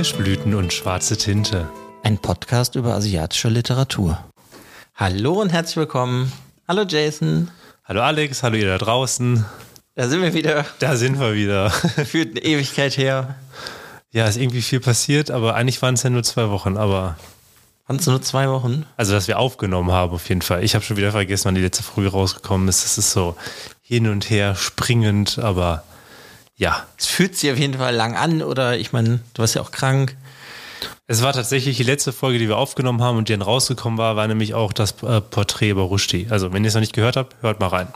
Kirschblüten und schwarze Tinte. Ein Podcast über asiatische Literatur. Hallo und herzlich willkommen. Hallo Jason. Hallo Alex, hallo ihr da draußen. Da sind wir wieder. Da sind wir wieder. Fühlt eine Ewigkeit her. Ja, ist irgendwie viel passiert, aber eigentlich waren es ja nur zwei Wochen, aber. Waren es nur zwei Wochen? Also, dass wir aufgenommen haben, auf jeden Fall. Ich habe schon wieder vergessen, wann die letzte Folge rausgekommen ist. Das ist so hin und her springend, aber ja. Es fühlt sich auf jeden Fall lang an, oder ich meine, du warst ja auch krank. Es war tatsächlich die letzte Folge, die wir aufgenommen haben und die dann rausgekommen war, war nämlich auch das äh, Porträt über Rushdie. Also, wenn ihr es noch nicht gehört habt, hört mal rein.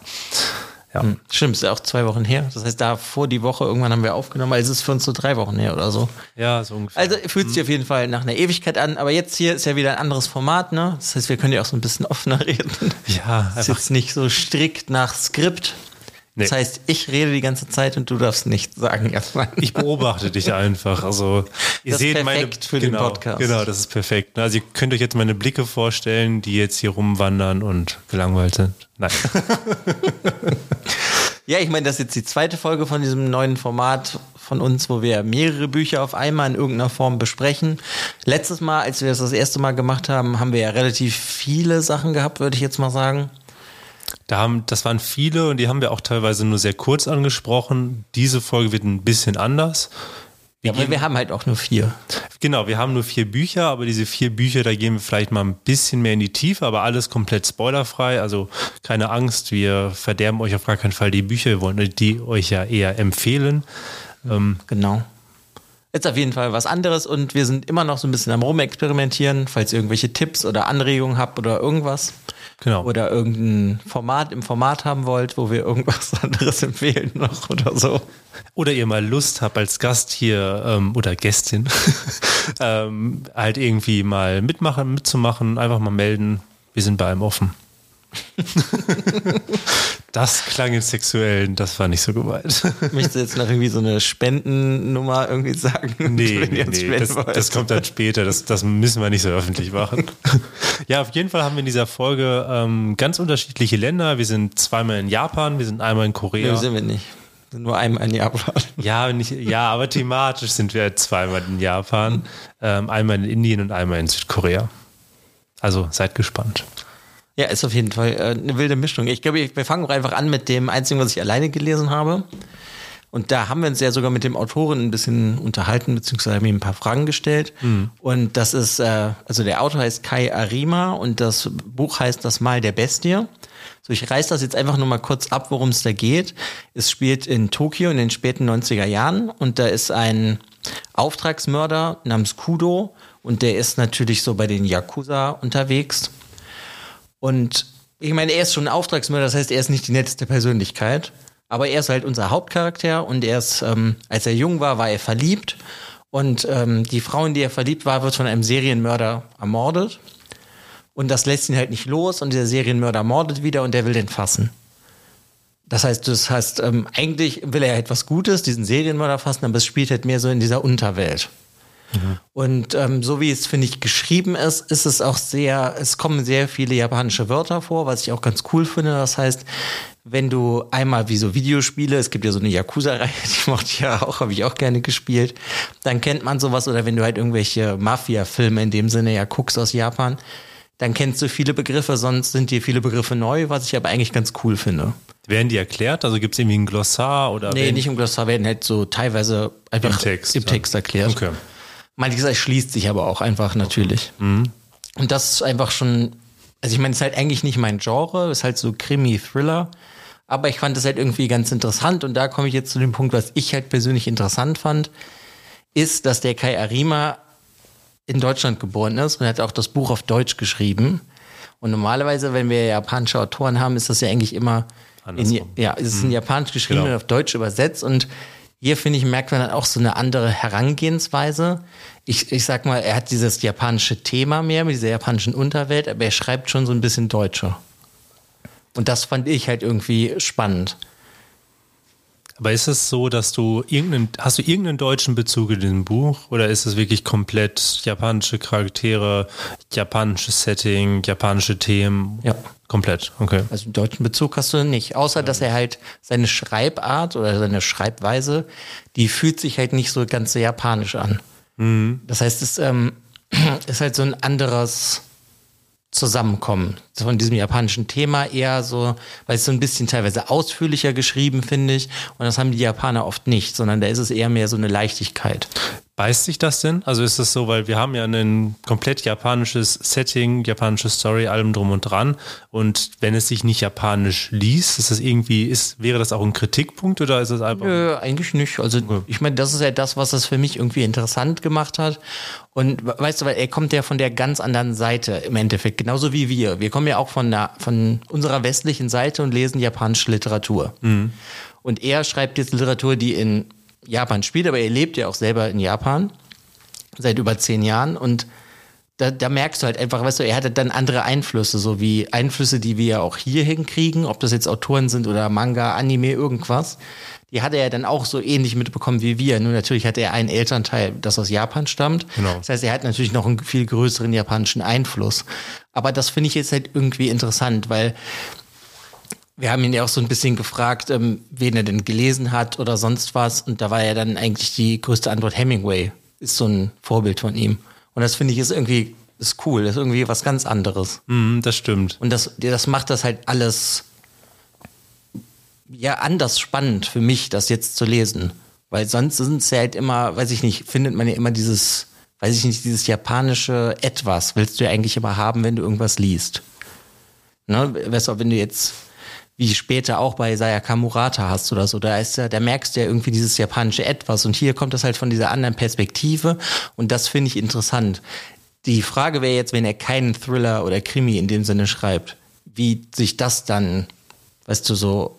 Ja. Hm, stimmt, ist ja auch zwei Wochen her. Das heißt, da vor die Woche irgendwann haben wir aufgenommen, also es ist für uns so drei Wochen her oder so. Ja, so ungefähr. Also fühlt sich hm. auf jeden Fall nach einer Ewigkeit an, aber jetzt hier ist ja wieder ein anderes Format, ne? Das heißt, wir können ja auch so ein bisschen offener reden. Ja, einfach. Ist jetzt nicht so strikt nach Skript. Nee. Das heißt, ich rede die ganze Zeit und du darfst nichts sagen erstmal. Ich beobachte dich einfach. Also ihr das seht ist meine für genau, den Podcast. Genau, das ist perfekt. Also ihr könnt euch jetzt meine Blicke vorstellen, die jetzt hier rumwandern und gelangweilt sind. Nein. ja, ich meine, das ist jetzt die zweite Folge von diesem neuen Format von uns, wo wir mehrere Bücher auf einmal in irgendeiner Form besprechen. Letztes Mal, als wir das das erste Mal gemacht haben, haben wir ja relativ viele Sachen gehabt, würde ich jetzt mal sagen. Da haben, das waren viele und die haben wir auch teilweise nur sehr kurz angesprochen. Diese Folge wird ein bisschen anders. Wir ja, aber wir haben halt auch nur vier. Genau, wir haben nur vier Bücher, aber diese vier Bücher, da gehen wir vielleicht mal ein bisschen mehr in die Tiefe, aber alles komplett spoilerfrei. Also keine Angst, wir verderben euch auf gar keinen Fall die Bücher, wir wollen die euch ja eher empfehlen. Ähm, genau. Jetzt auf jeden Fall was anderes und wir sind immer noch so ein bisschen am Rumexperimentieren, falls ihr irgendwelche Tipps oder Anregungen habt oder irgendwas. Genau. Oder irgendein Format im Format haben wollt, wo wir irgendwas anderes empfehlen noch oder so. Oder ihr mal Lust habt als Gast hier ähm, oder Gästin ähm, halt irgendwie mal mitmachen, mitzumachen, einfach mal melden. Wir sind bei einem offen. das klang jetzt sexuell, das war nicht so gemeint. Möchtest du jetzt noch irgendwie so eine Spendennummer irgendwie sagen? Nee, nee, nee das, das, kommt dann später, das, das müssen wir nicht so öffentlich machen. ja, auf jeden Fall haben wir in dieser Folge ähm, ganz unterschiedliche Länder. Wir sind zweimal in Japan, wir sind einmal in Korea. Nee, sind wir nicht. Nur einmal in Japan. Ja, nicht, ja, aber thematisch sind wir zweimal in Japan, ähm, einmal in Indien und einmal in Südkorea. Also seid gespannt. Ja, ist auf jeden Fall äh, eine wilde Mischung. Ich glaube, wir fangen auch einfach an mit dem einzigen, was ich alleine gelesen habe. Und da haben wir uns ja sogar mit dem Autoren ein bisschen unterhalten, beziehungsweise haben ihm ein paar Fragen gestellt. Mhm. Und das ist, äh, also der Autor heißt Kai Arima und das Buch heißt Das Mal der Bestie. So, ich reiß das jetzt einfach nur mal kurz ab, worum es da geht. Es spielt in Tokio in den späten 90er Jahren und da ist ein Auftragsmörder namens Kudo und der ist natürlich so bei den Yakuza unterwegs und ich meine, er ist schon ein Auftragsmörder, das heißt, er ist nicht die netteste Persönlichkeit. Aber er ist halt unser Hauptcharakter und er ist, ähm, als er jung war, war er verliebt. Und ähm, die Frau, in die er verliebt war, wird von einem Serienmörder ermordet. Und das lässt ihn halt nicht los und der Serienmörder mordet wieder und der will den fassen. Das heißt, das heißt, ähm, eigentlich will er etwas Gutes, diesen Serienmörder fassen, aber es spielt halt mehr so in dieser Unterwelt. Mhm. Und ähm, so wie es, finde ich, geschrieben ist, ist es auch sehr, es kommen sehr viele japanische Wörter vor, was ich auch ganz cool finde. Das heißt, wenn du einmal wie so Videospiele, es gibt ja so eine Yakuza-Reihe, die mochte ich ja auch, habe ich auch gerne gespielt, dann kennt man sowas oder wenn du halt irgendwelche Mafia-Filme in dem Sinne ja guckst aus Japan, dann kennst du viele Begriffe, sonst sind dir viele Begriffe neu, was ich aber eigentlich ganz cool finde. Werden die erklärt? Also gibt es irgendwie ein Glossar oder? Nee, nicht im Glossar, werden halt so teilweise einfach im Text, im Text erklärt. Okay. Manches erschließt sich aber auch einfach natürlich. Mhm. Und das ist einfach schon, also ich meine, es ist halt eigentlich nicht mein Genre, es ist halt so Krimi-Thriller. Aber ich fand es halt irgendwie ganz interessant und da komme ich jetzt zu dem Punkt, was ich halt persönlich interessant fand, ist, dass der Kai Arima in Deutschland geboren ist und hat auch das Buch auf Deutsch geschrieben. Und normalerweise, wenn wir japanische Autoren haben, ist das ja eigentlich immer in, ja, es ist in mhm. Japanisch geschrieben genau. und auf Deutsch übersetzt und hier, finde ich, merkt man dann auch so eine andere Herangehensweise. Ich, ich sag mal, er hat dieses japanische Thema mehr mit dieser japanischen Unterwelt, aber er schreibt schon so ein bisschen Deutscher. Und das fand ich halt irgendwie spannend. Aber ist es so, dass du irgendeinen, hast du irgendeinen deutschen Bezug in diesem Buch oder ist es wirklich komplett japanische Charaktere, japanisches Setting, japanische Themen? Ja. Komplett, okay. Also einen deutschen Bezug hast du nicht, außer dass er halt seine Schreibart oder seine Schreibweise, die fühlt sich halt nicht so ganz so japanisch an. Mhm. Das heißt, es ähm, ist halt so ein anderes Zusammenkommen von diesem japanischen Thema eher so, weil es so ein bisschen teilweise ausführlicher geschrieben, finde ich. Und das haben die Japaner oft nicht, sondern da ist es eher mehr so eine Leichtigkeit. Beißt sich das denn? Also ist das so, weil wir haben ja ein komplett japanisches Setting, japanische Story, allem drum und dran. Und wenn es sich nicht japanisch liest, ist das irgendwie, ist, wäre das auch ein Kritikpunkt oder ist das einfach? Nö, eigentlich nicht. Also okay. ich meine, das ist ja das, was es für mich irgendwie interessant gemacht hat. Und weißt du, weil er kommt ja von der ganz anderen Seite im Endeffekt, genauso wie wir. Wir kommen ja auch von, der, von unserer westlichen Seite und lesen japanische Literatur. Mhm. Und er schreibt jetzt Literatur, die in Japan spielt, aber er lebt ja auch selber in Japan seit über zehn Jahren und da, da merkst du halt einfach, weißt du, er hatte dann andere Einflüsse, so wie Einflüsse, die wir ja auch hier hinkriegen, ob das jetzt Autoren sind oder Manga, Anime, irgendwas. Die hatte er dann auch so ähnlich mitbekommen wie wir. Nur natürlich hat er einen Elternteil, das aus Japan stammt. Genau. Das heißt, er hat natürlich noch einen viel größeren japanischen Einfluss. Aber das finde ich jetzt halt irgendwie interessant, weil wir haben ihn ja auch so ein bisschen gefragt, ähm, wen er denn gelesen hat oder sonst was. Und da war ja dann eigentlich die größte Antwort Hemingway. Ist so ein Vorbild von ihm. Und das finde ich ist irgendwie ist cool. Das ist irgendwie was ganz anderes. Mm, das stimmt. Und das, das macht das halt alles ja anders spannend für mich, das jetzt zu lesen. Weil sonst sind es ja halt immer, weiß ich nicht, findet man ja immer dieses, weiß ich nicht, dieses japanische Etwas willst du ja eigentlich immer haben, wenn du irgendwas liest. Ne? Weißt du, wenn du jetzt wie später auch bei Sayaka Murata hast oder so. Da ist ja, da merkst du ja irgendwie dieses japanische Etwas und hier kommt das halt von dieser anderen Perspektive und das finde ich interessant. Die Frage wäre jetzt, wenn er keinen Thriller oder Krimi in dem Sinne schreibt, wie sich das dann, weißt du, so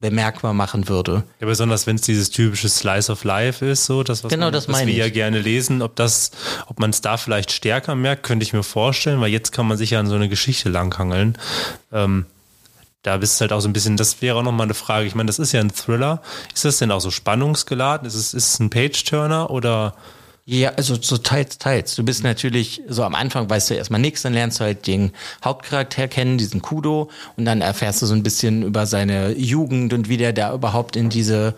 bemerkbar machen würde. Ja, besonders wenn es dieses typische Slice of Life ist, so das, was, genau, man, das was wir ich. ja gerne lesen, ob das, ob man es da vielleicht stärker merkt, könnte ich mir vorstellen, weil jetzt kann man sich ja an so eine Geschichte langhangeln. Ähm, da bist du halt auch so ein bisschen, das wäre auch nochmal eine Frage. Ich meine, das ist ja ein Thriller. Ist das denn auch so spannungsgeladen? Ist es, ist es ein Page-Turner oder? Ja, also so teils, teils. Du bist natürlich, so am Anfang weißt du erstmal nichts, dann lernst du halt den Hauptcharakter kennen, diesen Kudo, und dann erfährst du so ein bisschen über seine Jugend und wie der da überhaupt in diese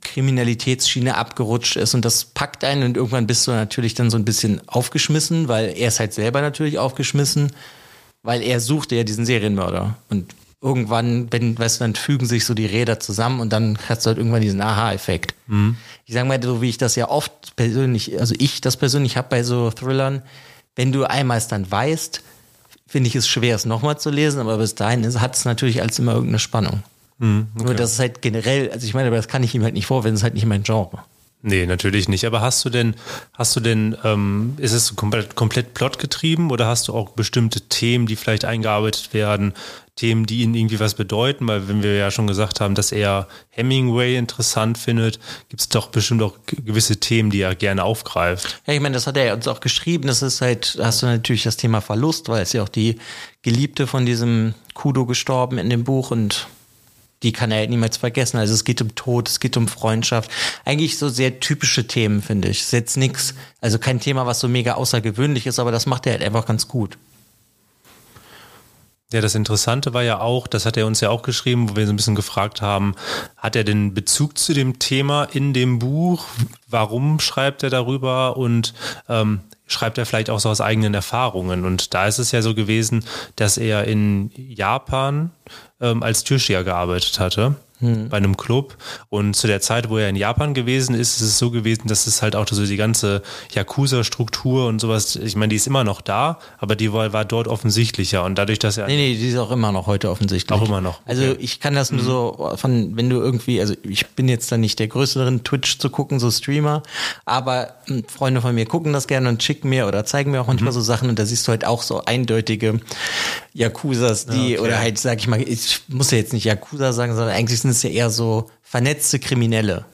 Kriminalitätsschiene abgerutscht ist und das packt einen und irgendwann bist du natürlich dann so ein bisschen aufgeschmissen, weil er ist halt selber natürlich aufgeschmissen, weil er suchte ja diesen Serienmörder und irgendwann, wenn, weißt du, dann fügen sich so die Räder zusammen und dann hast du halt irgendwann diesen Aha-Effekt. Mhm. Ich sage mal, so wie ich das ja oft persönlich, also ich das persönlich habe bei so Thrillern, wenn du einmal es dann weißt, finde ich es schwer, es nochmal zu lesen, aber bis dahin hat es natürlich als immer irgendeine Spannung. Mhm, okay. Nur das ist halt generell, also ich meine, aber das kann ich ihm halt nicht vorwenden, das ist halt nicht mein Genre. Nee, natürlich nicht. Aber hast du denn, hast du denn, ähm, ist es komplett, komplett plotgetrieben oder hast du auch bestimmte Themen, die vielleicht eingearbeitet werden, Themen, die ihnen irgendwie was bedeuten? Weil wenn wir ja schon gesagt haben, dass er Hemingway interessant findet, gibt es doch bestimmt auch gewisse Themen, die er gerne aufgreift. Ja, ich meine, das hat er uns auch geschrieben. Das ist halt, hast du natürlich das Thema Verlust, weil es ja auch die Geliebte von diesem Kudo gestorben in dem Buch und die kann er halt niemals vergessen. Also es geht um Tod, es geht um Freundschaft. Eigentlich so sehr typische Themen, finde ich. Ist jetzt nichts, also kein Thema, was so mega außergewöhnlich ist, aber das macht er halt einfach ganz gut. Ja, das Interessante war ja auch, das hat er uns ja auch geschrieben, wo wir so ein bisschen gefragt haben, hat er den Bezug zu dem Thema in dem Buch? Warum schreibt er darüber? Und ähm, schreibt er vielleicht auch so aus eigenen Erfahrungen. Und da ist es ja so gewesen, dass er in Japan ähm, als Türsteher gearbeitet hatte hm. bei einem Club. Und zu der Zeit, wo er in Japan gewesen ist, ist es so gewesen, dass es halt auch so die ganze Yakuza-Struktur und sowas, ich meine, die ist immer noch da, aber die war, war dort offensichtlicher. Und dadurch, dass er. Nee, nee, die ist auch immer noch heute offensichtlich. Auch immer noch. Also okay. Also ich kann das nur mhm. so von, wenn du irgendwie, also ich bin jetzt dann nicht der Größte drin, Twitch zu gucken, so Streamer, aber hm, Freunde von mir gucken das gerne und schicken mir oder zeigen mir auch manchmal mhm. so Sachen und da siehst du halt auch so eindeutige Yakuzas, die, okay. oder halt, sag ich mal, ich muss ja jetzt nicht Yakuza sagen, sondern eigentlich sind es ja eher so vernetzte Kriminelle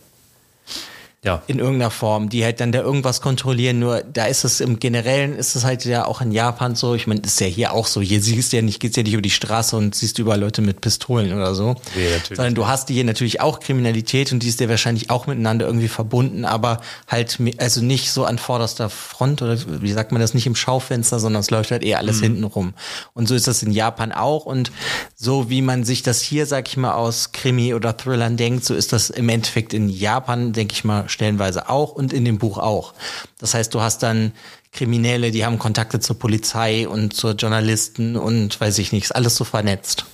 ja. in irgendeiner Form, die halt dann da irgendwas kontrollieren. Nur da ist es im Generellen, ist es halt ja auch in Japan so. Ich meine, ist ja hier auch so. Hier siehst du ja nicht, geht's ja nicht über die Straße und siehst überall Leute mit Pistolen oder so. Nee, natürlich. Sondern du hast hier natürlich auch Kriminalität und die ist ja wahrscheinlich auch miteinander irgendwie verbunden, aber halt, also nicht so an vorderster Front oder wie sagt man das, nicht im Schaufenster, sondern es läuft halt eher alles mhm. hinten rum. Und so ist das in Japan auch und so wie man sich das hier, sag ich mal, aus Krimi oder Thrillern denkt, so ist das im Endeffekt in Japan, denke ich mal, stellenweise auch und in dem Buch auch. Das heißt, du hast dann Kriminelle, die haben Kontakte zur Polizei und zur Journalisten und weiß ich nicht, ist alles so vernetzt.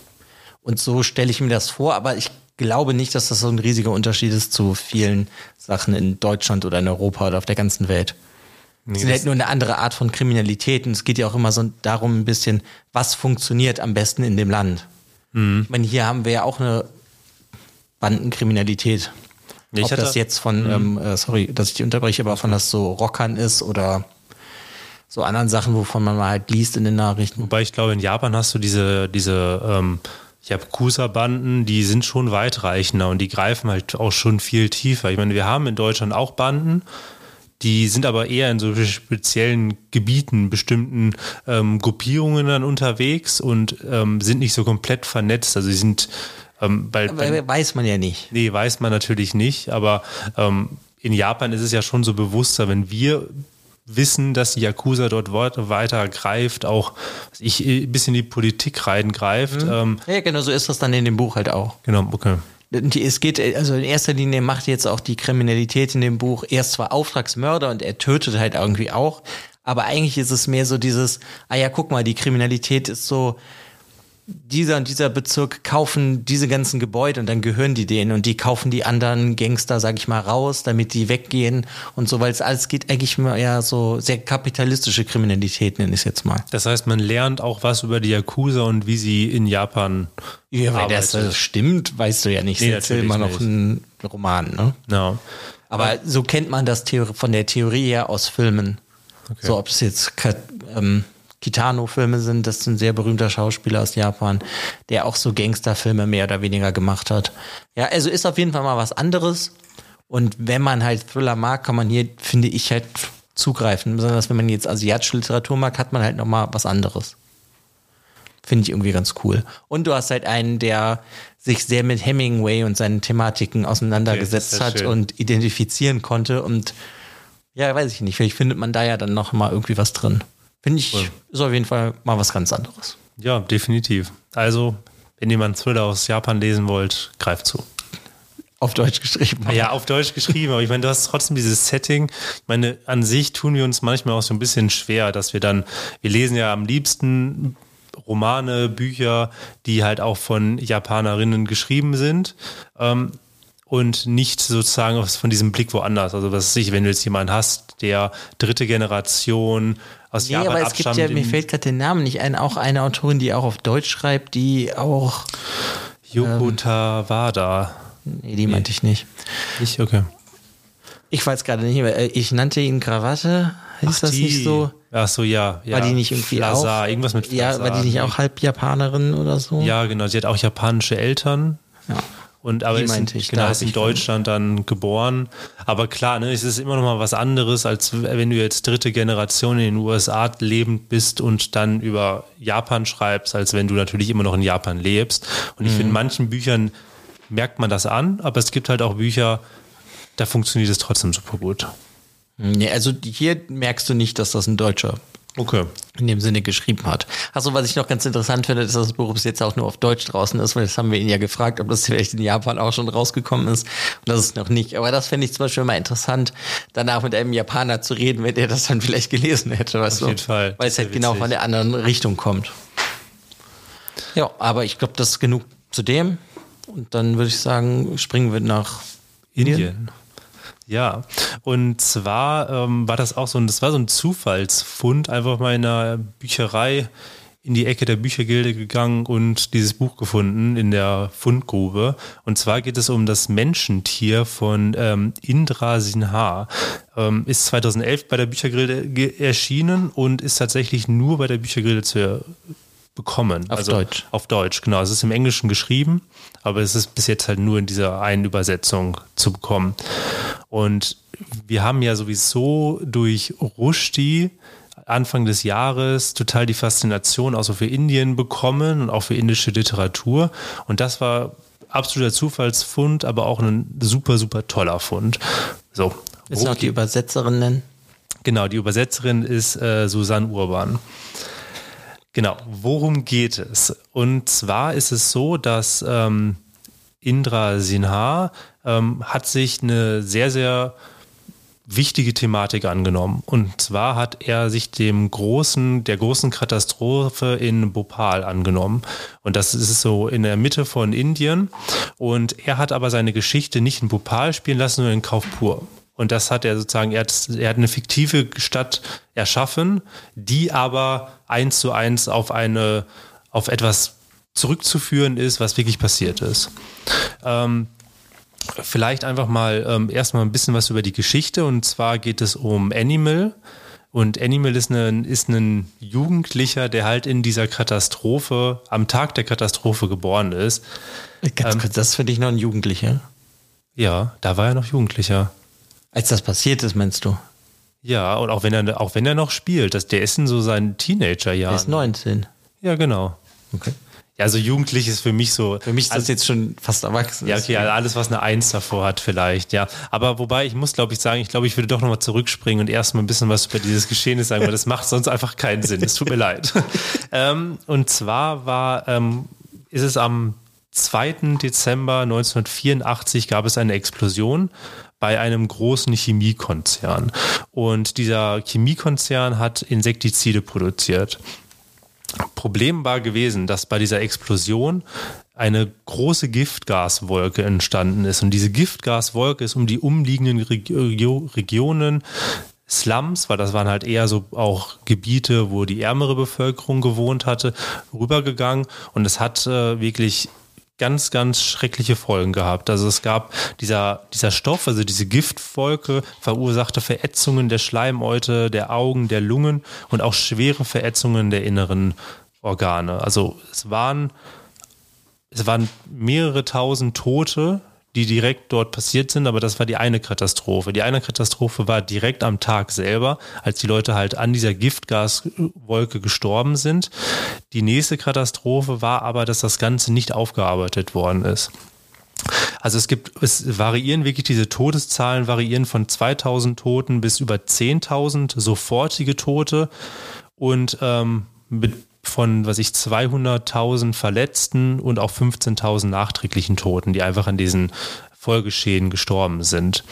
Und so stelle ich mir das vor, aber ich glaube nicht, dass das so ein riesiger Unterschied ist zu vielen Sachen in Deutschland oder in Europa oder auf der ganzen Welt. Nee, es ist halt nur eine andere Art von Kriminalität und es geht ja auch immer so darum ein bisschen, was funktioniert am besten in dem Land. Mhm. Ich meine, hier haben wir ja auch eine Bandenkriminalität. Ich Ob das jetzt von, mhm. ähm, äh, sorry, dass ich die unterbreche, aber von das so Rockern ist oder so anderen Sachen, wovon man mal halt liest in den Nachrichten. Wobei ich glaube, in Japan hast du diese, diese ähm, Yakuza-Banden, die sind schon weitreichender und die greifen halt auch schon viel tiefer. Ich meine, wir haben in Deutschland auch Banden, die sind aber eher in so speziellen Gebieten, bestimmten ähm, Gruppierungen dann unterwegs und ähm, sind nicht so komplett vernetzt. Also sie sind ähm, weil, aber weiß man ja nicht. Nee, weiß man natürlich nicht, aber ähm, in Japan ist es ja schon so bewusster, wenn wir wissen, dass die Yakuza dort weiter greift, auch ich ein bisschen die Politik reingreift. Mhm. Ähm, ja, genau, so ist das dann in dem Buch halt auch. Genau, okay. Es geht, also in erster Linie macht jetzt auch die Kriminalität in dem Buch, er ist zwar Auftragsmörder und er tötet halt irgendwie auch, aber eigentlich ist es mehr so dieses, ah ja, guck mal, die Kriminalität ist so, dieser und dieser Bezirk kaufen diese ganzen Gebäude und dann gehören die denen und die kaufen die anderen Gangster, sag ich mal, raus, damit die weggehen und so, weil es alles geht eigentlich mehr ja so sehr kapitalistische Kriminalität, nenne ich es jetzt mal. Das heißt, man lernt auch was über die Yakuza und wie sie in Japan Ja, weil das, das, stimmt, weißt du ja nicht. Nee, das ist immer noch ein Roman, ne? No. Aber so kennt man das von der Theorie her aus Filmen. Okay. So, ob es jetzt ähm, Kitano-Filme sind. Das ist ein sehr berühmter Schauspieler aus Japan, der auch so Gangsterfilme mehr oder weniger gemacht hat. Ja, also ist auf jeden Fall mal was anderes. Und wenn man halt Thriller mag, kann man hier, finde ich, halt zugreifen. Besonders wenn man jetzt asiatische Literatur mag, hat man halt nochmal was anderes. Finde ich irgendwie ganz cool. Und du hast halt einen, der sich sehr mit Hemingway und seinen Thematiken auseinandergesetzt okay, hat schön. und identifizieren konnte. Und ja, weiß ich nicht, vielleicht findet man da ja dann nochmal irgendwie was drin. Finde ich, cool. ist auf jeden Fall mal was ganz anderes. Ja, definitiv. Also, wenn ihr mal einen Thriller aus Japan lesen wollt, greift zu. Auf Deutsch geschrieben. Ja, auf Deutsch geschrieben. Aber ich meine, du hast trotzdem dieses Setting. Ich meine, an sich tun wir uns manchmal auch so ein bisschen schwer, dass wir dann, wir lesen ja am liebsten Romane, Bücher, die halt auch von Japanerinnen geschrieben sind. Ähm, und nicht sozusagen von diesem Blick woanders. Also was weiß ich, wenn du jetzt jemanden hast, der dritte Generation aus nee, Japan aber es gibt ja, mir fällt gerade der Name nicht ein, auch eine Autorin, die auch auf Deutsch schreibt, die auch Yoko ähm, Tawada. Nee, die meinte ich nicht. Nicht, okay. Ich weiß gerade nicht mehr. Äh, ich nannte ihn Krawatte. Ist das die. nicht so? Ach so, ja. ja. War die nicht irgendwie Flasar, auch? irgendwas mit Flasar. Ja, war die nicht auch halb Japanerin oder so? Ja, genau. Sie hat auch japanische Eltern. Ja. Und aber ist, in, ich, genau, ist in Deutschland dann geboren. Aber klar, ne, es ist immer noch mal was anderes, als wenn du jetzt dritte Generation in den USA lebend bist und dann über Japan schreibst, als wenn du natürlich immer noch in Japan lebst. Und ich mhm. finde, in manchen Büchern merkt man das an, aber es gibt halt auch Bücher, da funktioniert es trotzdem super gut. Nee, also hier merkst du nicht, dass das ein Deutscher Okay. In dem Sinne geschrieben hat. Achso, was ich noch ganz interessant finde, ist, dass das Buch bis jetzt auch nur auf Deutsch draußen ist, weil das haben wir ihn ja gefragt, ob das vielleicht in Japan auch schon rausgekommen ist. Und das ist noch nicht. Aber das finde ich zum Beispiel mal interessant, danach mit einem Japaner zu reden, wenn der das dann vielleicht gelesen hätte, weißt auf jeden Fall. Weil es halt genau von der anderen Richtung kommt. Ja, aber ich glaube, das ist genug zu dem. Und dann würde ich sagen, springen wir nach Indien. Indien. Ja, und zwar ähm, war das auch so ein, das war so ein Zufallsfund, einfach mal in einer Bücherei in die Ecke der Büchergilde gegangen und dieses Buch gefunden in der Fundgrube. Und zwar geht es um das Menschentier von ähm, Indra Sinha. Ähm, ist 2011 bei der Büchergilde erschienen und ist tatsächlich nur bei der Büchergilde zu bekommen. Auf also, Deutsch. Auf Deutsch, genau. Es ist im Englischen geschrieben, aber es ist bis jetzt halt nur in dieser einen Übersetzung zu bekommen. Und wir haben ja sowieso durch Rushdie Anfang des Jahres total die Faszination auch so für Indien bekommen und auch für indische Literatur. Und das war absoluter Zufallsfund, aber auch ein super, super toller Fund. So. Du noch die Übersetzerin nennen? Genau, die Übersetzerin ist äh, Susanne Urban. Genau, worum geht es? Und zwar ist es so, dass ähm, Indra Sinha ähm, hat sich eine sehr, sehr wichtige Thematik angenommen. Und zwar hat er sich dem großen, der großen Katastrophe in Bhopal angenommen. Und das ist so in der Mitte von Indien. Und er hat aber seine Geschichte nicht in Bhopal spielen lassen, sondern in Kaufpur. Und das hat er sozusagen, er hat, er hat eine fiktive Stadt erschaffen, die aber eins zu eins auf eine, auf etwas zurückzuführen ist, was wirklich passiert ist. Ähm, vielleicht einfach mal ähm, erstmal ein bisschen was über die Geschichte. Und zwar geht es um Animal. Und Animal ist ein, ist ein Jugendlicher, der halt in dieser Katastrophe, am Tag der Katastrophe geboren ist. Ganz ähm, kurz, das ist für dich noch ein Jugendlicher? Ja, da war er noch Jugendlicher. Als das passiert ist, meinst du? Ja, und auch wenn er, auch wenn er noch spielt, das, der ist in so seinen Teenagerjahren. Der ist 19. Ja, genau. Okay. Ja, also jugendlich ist für mich so. Für mich ist das also, jetzt schon fast erwachsen. Ja, okay, also alles, was eine Eins davor hat, vielleicht, ja. Aber wobei, ich muss, glaube ich, sagen, ich glaube, ich würde doch nochmal zurückspringen und erstmal ein bisschen was über dieses Geschehen sagen, weil das macht sonst einfach keinen Sinn. Es tut mir leid. ähm, und zwar war, ähm, ist es am 2. Dezember 1984 gab es eine Explosion bei einem großen Chemiekonzern. Und dieser Chemiekonzern hat Insektizide produziert. Problem war gewesen, dass bei dieser Explosion eine große Giftgaswolke entstanden ist. Und diese Giftgaswolke ist um die umliegenden Regio Regionen Slums, weil das waren halt eher so auch Gebiete, wo die ärmere Bevölkerung gewohnt hatte, rübergegangen. Und es hat äh, wirklich ganz, ganz schreckliche Folgen gehabt. Also es gab dieser, dieser Stoff, also diese Giftwolke, verursachte Verätzungen der Schleimhäute, der Augen, der Lungen und auch schwere Verätzungen der inneren Organe. Also es waren, es waren mehrere tausend Tote, die direkt dort passiert sind, aber das war die eine Katastrophe. Die eine Katastrophe war direkt am Tag selber, als die Leute halt an dieser Giftgaswolke gestorben sind. Die nächste Katastrophe war aber, dass das Ganze nicht aufgearbeitet worden ist. Also es gibt, es variieren wirklich diese Todeszahlen, variieren von 2000 Toten bis über 10.000 sofortige Tote und ähm, mit von, was ich, 200.000 Verletzten und auch 15.000 nachträglichen Toten, die einfach an diesen Folgeschäden gestorben sind.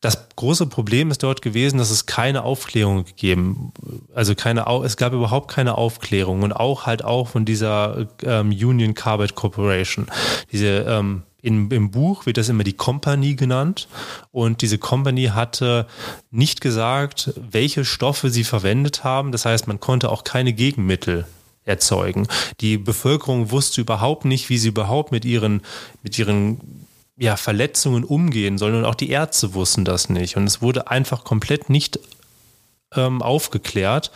Das große Problem ist dort gewesen, dass es keine Aufklärung gegeben, also keine, es gab überhaupt keine Aufklärung und auch halt auch von dieser ähm, Union Carbide Corporation. Diese ähm, in, Im Buch wird das immer die Company genannt und diese Company hatte nicht gesagt, welche Stoffe sie verwendet haben. Das heißt, man konnte auch keine Gegenmittel erzeugen. Die Bevölkerung wusste überhaupt nicht, wie sie überhaupt mit ihren, mit ihren ja, Verletzungen umgehen sollen und auch die Ärzte wussten das nicht. Und es wurde einfach komplett nicht ähm, aufgeklärt.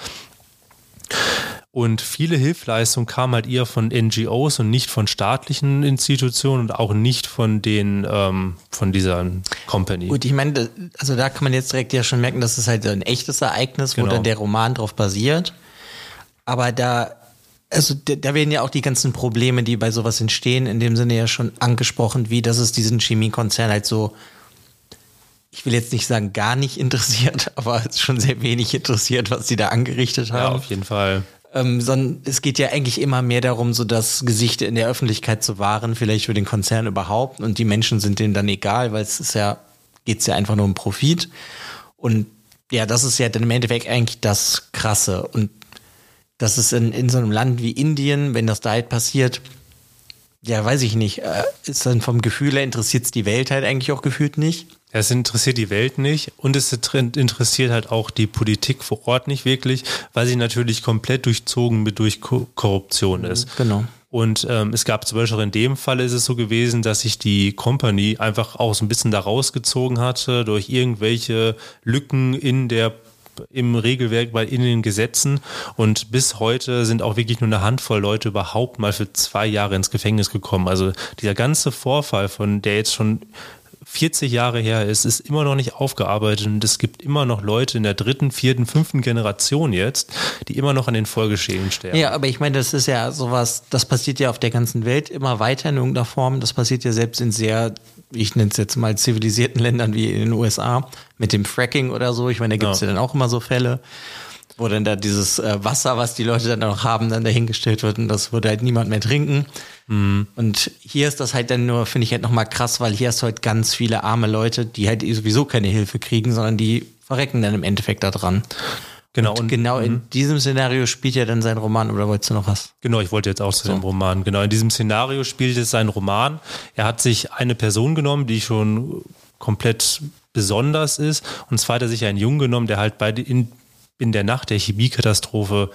Und viele Hilfleistungen kamen halt eher von NGOs und nicht von staatlichen Institutionen und auch nicht von den, ähm, von dieser Company. Gut, ich meine, also da kann man jetzt direkt ja schon merken, dass es halt ein echtes Ereignis, wo genau. dann der Roman drauf basiert. Aber da, also da werden ja auch die ganzen Probleme, die bei sowas entstehen, in dem Sinne ja schon angesprochen, wie dass es diesen Chemiekonzern halt so ich will jetzt nicht sagen gar nicht interessiert, aber schon sehr wenig interessiert, was sie da angerichtet haben. Ja, auf jeden Fall. Ähm, sondern es geht ja eigentlich immer mehr darum, so das Gesicht in der Öffentlichkeit zu wahren, vielleicht für den Konzern überhaupt. Und die Menschen sind denen dann egal, weil es ist ja, geht's ja einfach nur um Profit. Und ja, das ist ja dann im Endeffekt eigentlich das Krasse. Und das ist in, in so einem Land wie Indien, wenn das da halt passiert, ja, weiß ich nicht, äh, ist dann vom Gefühl her interessiert es die Welt halt eigentlich auch gefühlt nicht. Es interessiert die Welt nicht und es interessiert halt auch die Politik vor Ort nicht wirklich, weil sie natürlich komplett durchzogen mit durch Korruption ist. Genau. Und ähm, es gab zum Beispiel in dem Fall ist es so gewesen, dass sich die Company einfach auch so ein bisschen da rausgezogen hatte durch irgendwelche Lücken in der im Regelwerk bei in den Gesetzen und bis heute sind auch wirklich nur eine Handvoll Leute überhaupt mal für zwei Jahre ins Gefängnis gekommen. Also dieser ganze Vorfall, von der jetzt schon 40 Jahre her ist, ist immer noch nicht aufgearbeitet und es gibt immer noch Leute in der dritten, vierten, fünften Generation jetzt, die immer noch an den Folgeschäden sterben. Ja, aber ich meine, das ist ja sowas, das passiert ja auf der ganzen Welt immer weiter in irgendeiner Form. Das passiert ja selbst in sehr, ich nenne es jetzt mal zivilisierten Ländern wie in den USA mit dem Fracking oder so. Ich meine, da gibt es ja. ja dann auch immer so Fälle wo dann da dieses äh, Wasser, was die Leute dann noch haben, dann dahingestellt wird und das würde halt niemand mehr trinken. Mhm. Und hier ist das halt dann nur, finde ich halt nochmal krass, weil hier hast du halt ganz viele arme Leute, die halt sowieso keine Hilfe kriegen, sondern die verrecken dann im Endeffekt da dran. Genau. Und, und genau in mhm. diesem Szenario spielt ja dann sein Roman, oder wolltest du noch was? Genau, ich wollte jetzt auch zu so. dem Roman. Genau, in diesem Szenario spielt es sein Roman. Er hat sich eine Person genommen, die schon komplett besonders ist. Und zwar hat er sich einen Jungen genommen, der halt bei in, in der Nacht der Chemiekatastrophe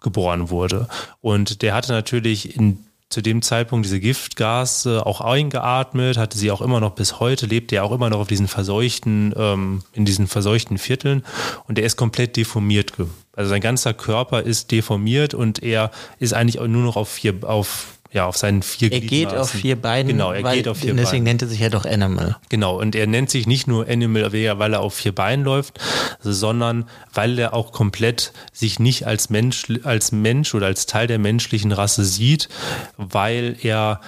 geboren wurde. Und der hatte natürlich in zu dem Zeitpunkt diese Giftgase auch eingeatmet, hatte sie auch immer noch bis heute, lebt er auch immer noch auf diesen verseuchten, ähm, in diesen verseuchten Vierteln und er ist komplett deformiert. Also sein ganzer Körper ist deformiert und er ist eigentlich nur noch auf vier, auf ja, auf seinen vier Er geht auf vier Beinen. Genau, er weil, geht auf vier deswegen Beinen. Deswegen nennt er sich ja doch Animal. Genau, und er nennt sich nicht nur Animal, weil er auf vier Beinen läuft, sondern weil er auch komplett sich nicht als Mensch, als Mensch oder als Teil der menschlichen Rasse sieht, weil er,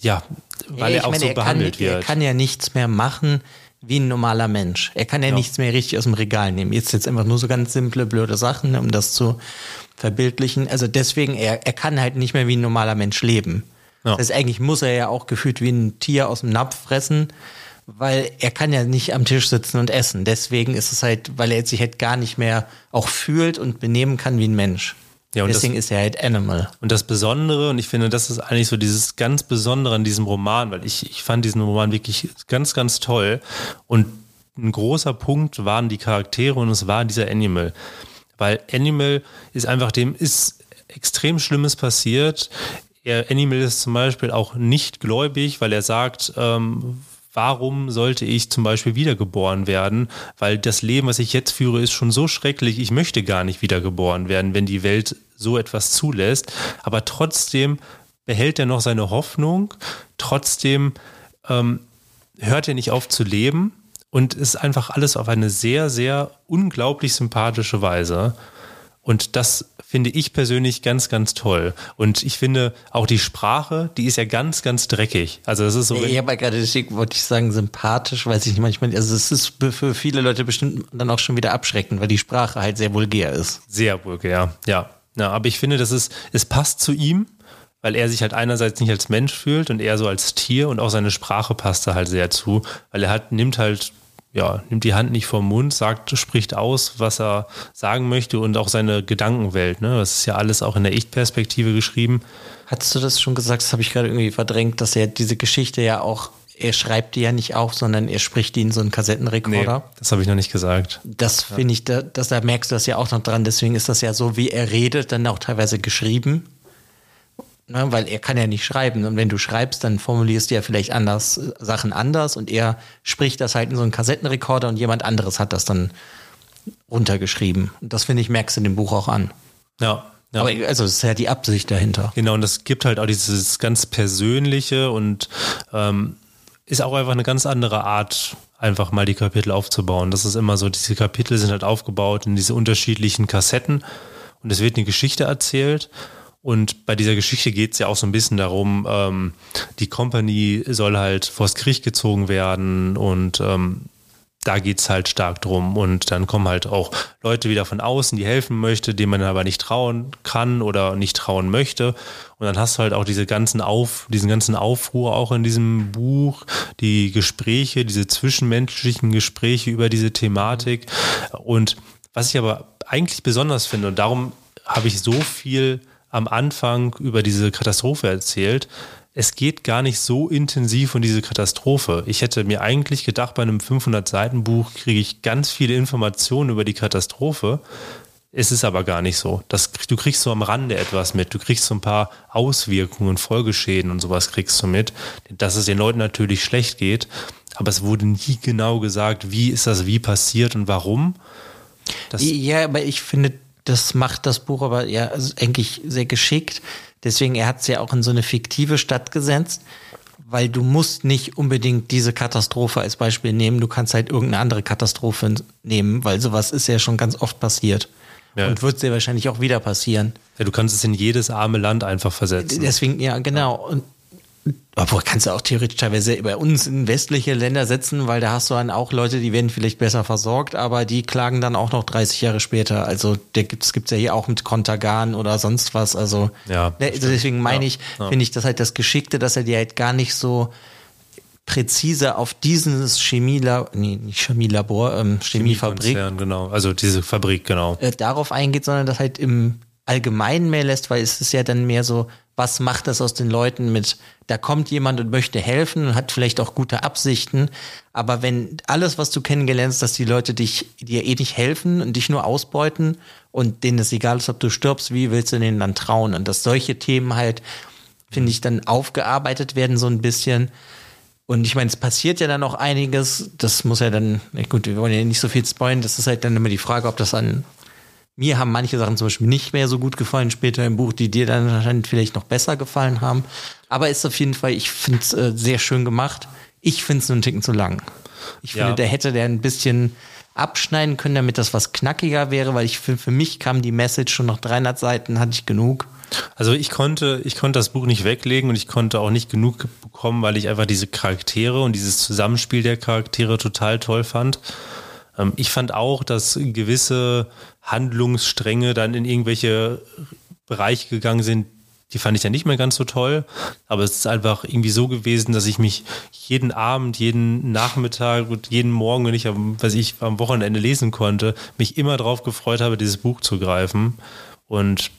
ja, weil ja, er auch meine, so er behandelt kann, wird. Er kann ja nichts mehr machen wie ein normaler Mensch. Er kann ja, ja, nichts mehr richtig aus dem Regal nehmen. Jetzt jetzt einfach nur so ganz simple, blöde Sachen, um das zu verbildlichen. Also deswegen, er, er kann halt nicht mehr wie ein normaler Mensch leben. Ja. Das heißt, eigentlich muss er ja auch gefühlt wie ein Tier aus dem Napf fressen, weil er kann ja nicht am Tisch sitzen und essen. Deswegen ist es halt, weil er sich halt gar nicht mehr auch fühlt und benehmen kann wie ein Mensch. Ja, und Deswegen das, ist er halt Animal. Und das Besondere, und ich finde, das ist eigentlich so dieses ganz Besondere an diesem Roman, weil ich, ich fand diesen Roman wirklich ganz, ganz toll. Und ein großer Punkt waren die Charaktere und es war dieser Animal. Weil Animal ist einfach dem, ist extrem Schlimmes passiert. Er, Animal ist zum Beispiel auch nicht gläubig, weil er sagt, ähm, warum sollte ich zum Beispiel wiedergeboren werden? Weil das Leben, was ich jetzt führe, ist schon so schrecklich. Ich möchte gar nicht wiedergeboren werden, wenn die Welt so etwas zulässt. Aber trotzdem behält er noch seine Hoffnung. Trotzdem ähm, hört er nicht auf zu leben und ist einfach alles auf eine sehr, sehr unglaublich sympathische Weise. Und das finde ich persönlich ganz, ganz toll. Und ich finde auch die Sprache, die ist ja ganz, ganz dreckig. Also das ist so. Ich habe ja gerade, deswegen wollte ich sagen, sympathisch, weiß ich nicht manchmal. Also es ist für viele Leute bestimmt dann auch schon wieder abschreckend, weil die Sprache halt sehr vulgär ist. Sehr vulgär, ja. Ja, aber ich finde, das ist, es passt zu ihm weil er sich halt einerseits nicht als Mensch fühlt und eher so als Tier und auch seine Sprache passt da halt sehr zu, weil er hat, nimmt halt, ja, nimmt die Hand nicht vom Mund, sagt, spricht aus, was er sagen möchte und auch seine Gedankenwelt, ne? Das ist ja alles auch in der Ich-Perspektive geschrieben. Hattest du das schon gesagt? Das habe ich gerade irgendwie verdrängt, dass er diese Geschichte ja auch er schreibt die ja nicht auf, sondern er spricht die in so einen Kassettenrekorder. Nee, das habe ich noch nicht gesagt. Das finde ich, da, das, da merkst du das ja auch noch dran. Deswegen ist das ja so, wie er redet, dann auch teilweise geschrieben. Ne, weil er kann ja nicht schreiben. Und wenn du schreibst, dann formulierst du ja vielleicht anders äh, Sachen anders und er spricht das halt in so einen Kassettenrekorder und jemand anderes hat das dann runtergeschrieben. Und das finde ich, merkst du in dem Buch auch an. Ja. Ja. Aber also das ist ja die Absicht dahinter. Genau, und das gibt halt auch dieses ganz Persönliche und ähm, ist auch einfach eine ganz andere Art, einfach mal die Kapitel aufzubauen. Das ist immer so, diese Kapitel sind halt aufgebaut in diese unterschiedlichen Kassetten und es wird eine Geschichte erzählt und bei dieser Geschichte geht es ja auch so ein bisschen darum, ähm, die Company soll halt vors Gericht gezogen werden und ähm, da geht es halt stark drum. Und dann kommen halt auch Leute wieder von außen, die helfen möchte, denen man aber nicht trauen kann oder nicht trauen möchte. Und dann hast du halt auch diese ganzen Auf, diesen ganzen Aufruhr auch in diesem Buch, die Gespräche, diese zwischenmenschlichen Gespräche über diese Thematik. Und was ich aber eigentlich besonders finde, und darum habe ich so viel am Anfang über diese Katastrophe erzählt. Es geht gar nicht so intensiv um diese Katastrophe. Ich hätte mir eigentlich gedacht, bei einem 500-Seiten-Buch kriege ich ganz viele Informationen über die Katastrophe. Es ist aber gar nicht so. Das, du kriegst so am Rande etwas mit. Du kriegst so ein paar Auswirkungen, Folgeschäden und sowas kriegst du mit. Dass es den Leuten natürlich schlecht geht. Aber es wurde nie genau gesagt, wie ist das wie passiert und warum. Das ja, aber ich finde, das macht das Buch aber ja eigentlich sehr geschickt. Deswegen, er hat es ja auch in so eine fiktive Stadt gesetzt, weil du musst nicht unbedingt diese Katastrophe als Beispiel nehmen. Du kannst halt irgendeine andere Katastrophe nehmen, weil sowas ist ja schon ganz oft passiert. Ja. Und wird sehr wahrscheinlich auch wieder passieren. Ja, du kannst es in jedes arme Land einfach versetzen. Deswegen, ja, genau. Und obwohl kannst du auch theoretisch teilweise bei uns in westliche Länder setzen, weil da hast du dann auch Leute, die werden vielleicht besser versorgt, aber die klagen dann auch noch 30 Jahre später. Also der gibt's gibt's ja hier auch mit Kontergan oder sonst was. Also, Ja, ne, deswegen meine Ja, ich, ja. finde ich das halt das Geschickte, dass er die halt gar nicht so präzise auf dieses Chemielabor, nee, nicht Chemielabor, ähm, Chemiefabrik genau. Also diese Fabrik, genau. äh, darauf eingeht, sondern das halt im Allgemeinen mehr lässt, weil es ist ja dann mehr so, was macht das aus den Leuten mit, da kommt jemand und möchte helfen und hat vielleicht auch gute Absichten, aber wenn alles, was du kennengelernt hast, dass die Leute dich, dir eh nicht helfen und dich nur ausbeuten und denen es egal ist, ob du stirbst, wie willst du denen dann trauen? Und dass solche Themen halt, finde ich, dann aufgearbeitet werden so ein bisschen. Und ich meine, es passiert ja dann noch einiges. Das muss ja dann, gut, wir wollen ja nicht so viel spoilen. Das ist halt dann immer die Frage, ob das an mir haben manche Sachen zum Beispiel nicht mehr so gut gefallen später im Buch, die dir dann wahrscheinlich vielleicht noch besser gefallen haben. Aber ist auf jeden Fall, ich finde es äh, sehr schön gemacht. Ich finde es nur einen Ticken zu lang. Ich Ja. finde, der hätte der ein bisschen abschneiden können, damit das was knackiger wäre, weil ich für, für mich kam die Message schon nach 300 Seiten, hatte ich genug. Also ich konnte, ich konnte das Buch nicht weglegen und ich konnte auch nicht genug bekommen, weil ich einfach diese Charaktere und dieses Zusammenspiel der Charaktere total toll fand. Ähm, Ich fand auch, dass gewisse Handlungsstränge dann in irgendwelche Bereiche gegangen sind, die fand ich dann nicht mehr ganz so toll. Aber es ist einfach irgendwie so gewesen, dass ich mich jeden Abend, jeden Nachmittag und jeden Morgen, wenn ich am, was ich am Wochenende lesen konnte, mich immer darauf gefreut habe, dieses Buch zu greifen. Und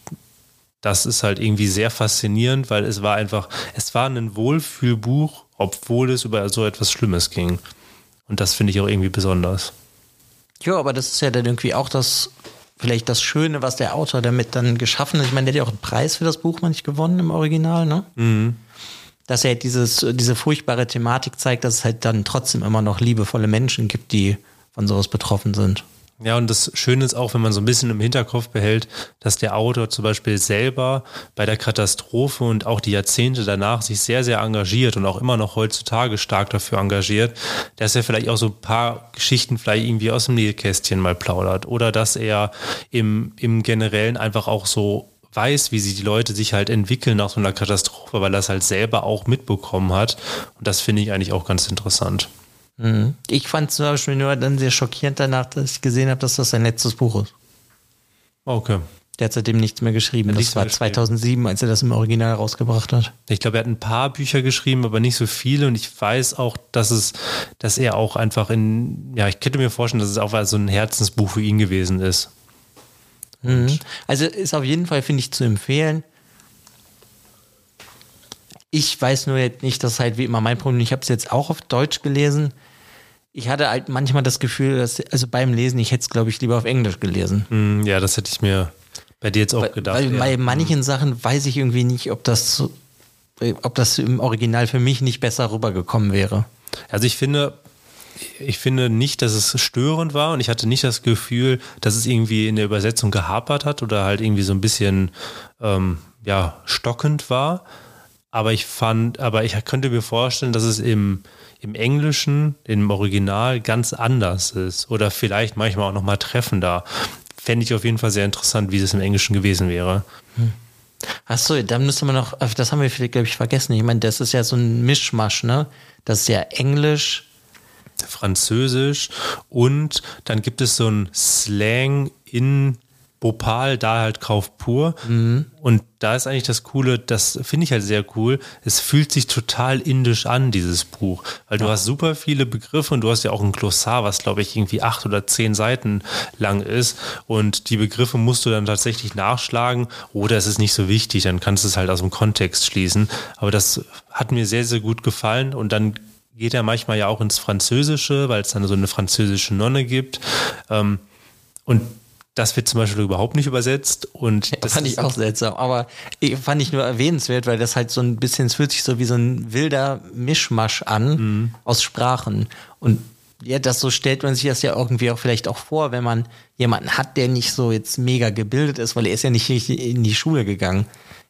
das ist halt irgendwie sehr faszinierend, weil es war einfach, es war ein Wohlfühlbuch, obwohl es über so etwas Schlimmes ging. Und das finde ich auch irgendwie besonders. Ja, aber das ist ja dann irgendwie auch das, vielleicht das Schöne, was der Autor damit dann geschaffen hat. Ich meine, der hat ja auch einen Preis für das Buch manchmal gewonnen im Original, ne? Dass er halt dieses, diese furchtbare Thematik zeigt, dass es halt dann trotzdem immer noch liebevolle Menschen gibt, die von sowas betroffen sind. Ja, und das Schöne ist auch, wenn man so ein bisschen im Hinterkopf behält, dass der Autor zum Beispiel selber bei der Katastrophe und auch die Jahrzehnte danach sich sehr, sehr engagiert und auch immer noch heutzutage stark dafür engagiert, dass er vielleicht auch so ein paar Geschichten vielleicht irgendwie aus dem Nähkästchen mal plaudert oder dass er im, im Generellen einfach auch so weiß, wie sie die Leute sich halt entwickeln nach so einer Katastrophe, weil er es halt selber auch mitbekommen hat. Und das finde ich eigentlich auch ganz interessant. Ich fand zum Beispiel nur dann sehr schockierend danach, dass ich gesehen habe, dass das sein letztes Buch ist. Okay. Der hat seitdem nichts mehr geschrieben. Das war geschrieben. 2007, als er das im Original rausgebracht hat. Ich glaube, er hat ein paar Bücher geschrieben, aber nicht so viele. Und ich weiß auch, dass es, dass er auch einfach in, ja, ich könnte mir vorstellen, dass es auch so ein Herzensbuch für ihn gewesen ist. Mhm. Also ist auf jeden Fall, finde ich, zu empfehlen. Ich weiß nur jetzt nicht, das ist halt wie immer mein Problem. Ich habe es jetzt auch auf Deutsch gelesen. Ich hatte halt manchmal das Gefühl, dass, also beim Lesen, ich hätte es, glaube ich, lieber auf Englisch gelesen. Hm, Ja, das hätte ich mir bei dir jetzt auch Weil, gedacht. weil ja. bei manchen Sachen weiß ich irgendwie nicht, ob das, so- ob das im Original für mich nicht besser rübergekommen wäre. Also ich finde, ich finde nicht, dass es störend war und ich hatte nicht das Gefühl, dass es irgendwie in der Übersetzung gehapert hat oder halt irgendwie so ein bisschen ähm, ja, stockend war. Aber ich fand, aber ich könnte mir vorstellen, dass es im, im Englischen, im Original ganz anders ist. Oder vielleicht manchmal auch nochmal treffender. Fände ich auf jeden Fall sehr interessant, wie es im Englischen gewesen wäre. Achso, dann müsste man noch, das haben wir vielleicht, glaube ich, vergessen. Ich meine, das ist ja so ein Mischmasch, ne? Das ist ja Englisch, Französisch und dann gibt es so ein Slang in Bhopal, da halt Kauf pur. Und da ist eigentlich das Coole, das finde ich halt sehr cool. Es fühlt sich total indisch an, dieses Buch. Weil du hast super viele Begriffe und du hast ja auch ein Glossar, was glaube ich irgendwie acht oder zehn Seiten lang ist. Und die Begriffe musst du dann tatsächlich nachschlagen oder es ist nicht so wichtig, dann kannst du es halt aus dem Kontext schließen. Aber das hat mir sehr, sehr gut gefallen und dann geht er manchmal ja auch ins Französische, weil es dann so eine französische Nonne gibt. Ähm, und das wird zum Beispiel überhaupt nicht übersetzt. Und Das das fand ich auch seltsam, aber ich fand ich nur erwähnenswert, weil das halt so ein bisschen, es fühlt sich so wie so ein wilder Mischmasch an aus Sprachen. Und ja, das so stellt man sich das ja irgendwie auch vielleicht auch vor, wenn man jemanden hat, der nicht so jetzt mega gebildet ist, weil er ist ja nicht richtig in die Schule gegangen.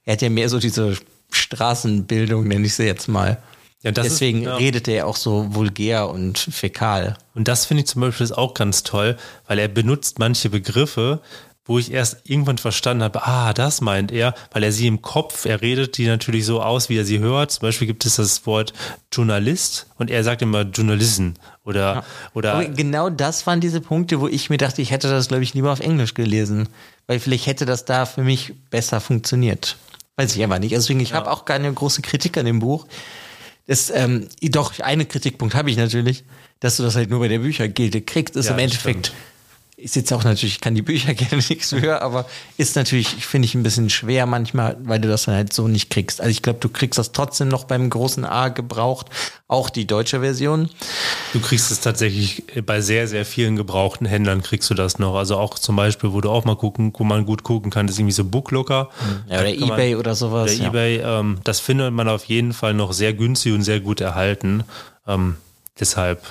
Er hat ja mehr so diese Straßenbildung, nenne ich sie jetzt mal. Ja, das ist- Deswegen ja. redet er auch so vulgär und fäkal. Und das finde ich zum Beispiel ist auch ganz toll, weil er benutzt manche Begriffe, wo ich erst irgendwann verstanden habe, ah, das meint er, weil er sie im Kopf, er redet die natürlich so aus, wie er sie hört. Zum Beispiel gibt es das Wort Journalist und er sagt immer Journalisten oder, ja. oder. Aber genau das waren diese Punkte, wo ich mir dachte, ich hätte das, glaube ich, lieber auf Englisch gelesen, weil vielleicht hätte das da für mich besser funktioniert. Weiß ich einfach nicht. Deswegen, ich ja. habe auch keine große Kritik an dem Buch. Das, ähm, doch, einen Kritikpunkt habe ich natürlich, dass du das halt nur bei der Büchergilde kriegst, ist ja, im Endeffekt. Stimmt ist jetzt auch natürlich, ich kann die Bücher gerne nichts hören, aber ist natürlich, finde ich, ein bisschen schwer manchmal, weil du das dann halt so nicht kriegst. Also ich glaube, du kriegst das trotzdem noch beim großen A gebraucht, auch die deutsche Version. Du kriegst es tatsächlich bei sehr, sehr vielen gebrauchten Händlern kriegst du das noch. Also auch zum Beispiel, wo du auch mal gucken, wo man gut gucken kann, ist irgendwie so Booklooker. Ja, oder Ebay man, oder sowas. Oder ja. Ebay, ähm, das findet man auf jeden Fall noch sehr günstig und sehr gut erhalten. Ähm, deshalb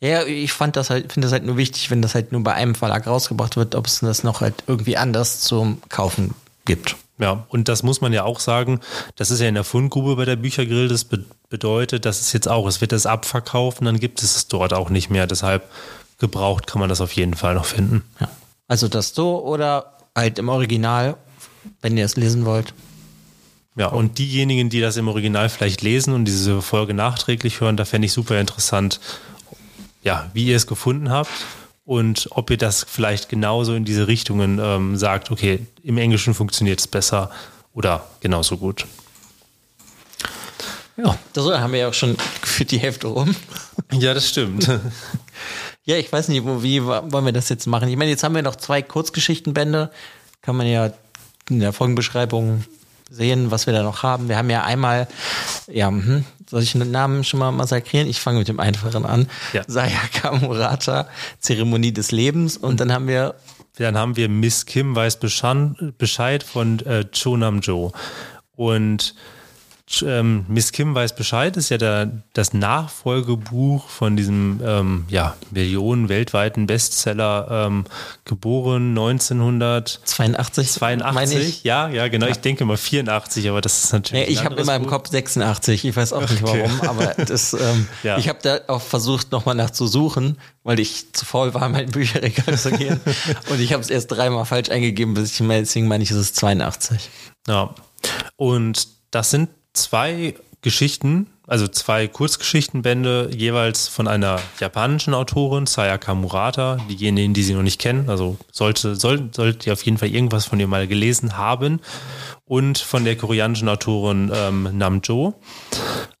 ja, ich fand das halt, finde das halt nur wichtig, wenn das halt nur bei einem Verlag rausgebracht wird, ob es das noch halt irgendwie anders zum Kaufen gibt. Ja, und das muss man ja auch sagen, das ist ja in der Fundgrube bei der Büchergrill, das be bedeutet, dass es jetzt auch, es wird das abverkaufen, dann gibt es es dort auch nicht mehr. Deshalb gebraucht kann man das auf jeden Fall noch finden. Ja. Also das so oder halt im Original, wenn ihr es lesen wollt. Ja, und diejenigen, die das im Original vielleicht lesen und diese Folge nachträglich hören, da fände ich super interessant, ja, wie ihr es gefunden habt und ob ihr das vielleicht genauso in diese Richtungen ähm, sagt, okay, im Englischen funktioniert es besser oder genauso gut. Ja, da haben wir ja auch schon für die Hälfte rum. Ja, das stimmt. ja, ich weiß nicht, wo, wie wollen wir das jetzt machen? Ich meine, jetzt haben wir noch zwei Kurzgeschichtenbände. Kann man ja in der Folgenbeschreibung sehen, was wir da noch haben. Wir haben ja einmal, ja, hm, soll ich einen Namen schon mal massakrieren? Ich fange mit dem einfachen an. Ja. Sayaka Murata, Zeremonie des Lebens. Und dann haben wir. Dann haben wir Miss Kim weiß Bescheid von äh, Cho Nam Jo. Und ähm, Miss Kim weiß Bescheid ist ja der, das Nachfolgebuch von diesem ähm, ja, Millionen weltweiten Bestseller, ähm, geboren 1982. 82, ja, ja, genau. Ja. Ich denke mal 84, aber das ist natürlich. Ja, ich habe in meinem Buch. Kopf 86. Ich weiß auch nicht warum, aber das, ähm, ja. ich habe da auch versucht, nochmal nachzusuchen, weil ich zu faul war, mein Bücherregal zu gehen. Und ich habe es erst dreimal falsch eingegeben, bis ich deswegen meine ich, es ist 82. Ja. Und das sind zwei Geschichten, also zwei Kurzgeschichtenbände, jeweils von einer japanischen Autorin, Sayaka Murata, diejenigen, die sie noch nicht kennen, also sollte, soll, solltet ihr auf jeden Fall irgendwas von ihr mal gelesen haben, und von der koreanischen Autorin ähm, Namjo.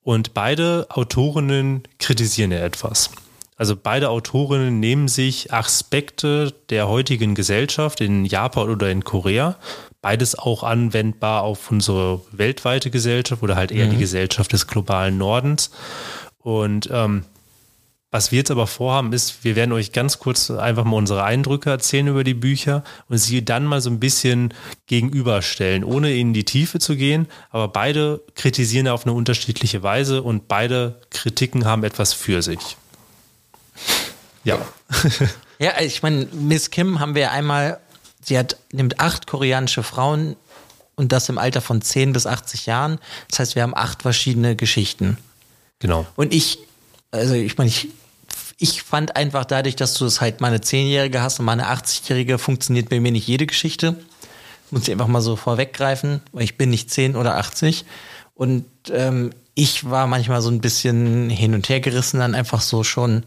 Und beide Autorinnen kritisieren ja etwas. Also beide Autorinnen nehmen sich Aspekte der heutigen Gesellschaft in Japan oder in Korea beides auch anwendbar auf unsere weltweite Gesellschaft oder halt eher mhm. die Gesellschaft des globalen Nordens. Und ähm, was wir jetzt aber vorhaben, ist, wir werden euch ganz kurz einfach mal unsere Eindrücke erzählen über die Bücher und sie dann mal so ein bisschen gegenüberstellen, ohne in die Tiefe zu gehen. Aber beide kritisieren auf eine unterschiedliche Weise und beide Kritiken haben etwas für sich. Ja. Ja, ich meine, Miss Kim haben wir einmal Sie hat, nimmt acht koreanische Frauen und das im Alter von 10 bis 80 Jahren. Das heißt, wir haben acht verschiedene Geschichten. Genau. Und ich, also ich meine, ich, ich fand einfach dadurch, dass du es halt mal eine 10-Jährige hast und mal eine 80-Jährige, funktioniert bei mir nicht jede Geschichte. Muss ich einfach mal so vorweggreifen, weil ich bin nicht 10 oder 80. Und ähm, ich war manchmal so ein bisschen hin und her gerissen, dann einfach so schon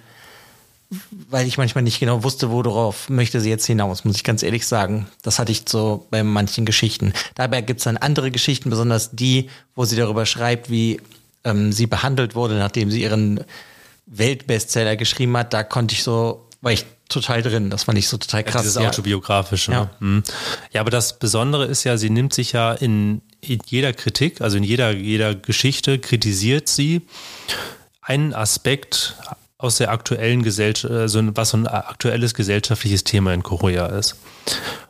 weil ich manchmal nicht genau wusste, worauf möchte sie jetzt hinaus, muss ich ganz ehrlich sagen. Das hatte ich so bei manchen Geschichten. Dabei gibt es dann andere Geschichten, besonders die, wo sie darüber schreibt, wie ähm, sie behandelt wurde, nachdem sie ihren Weltbestseller geschrieben hat. Da konnte ich so, war ich total drin. Das fand ich so total krass. Ja, dieses autobiografische. Ja. Mhm. ja, aber das Besondere ist ja, sie nimmt sich ja in, in jeder Kritik, also in jeder, jeder Geschichte kritisiert sie einen Aspekt aus der aktuellen Gesellschaft, also was so ein aktuelles gesellschaftliches Thema in Korea ist.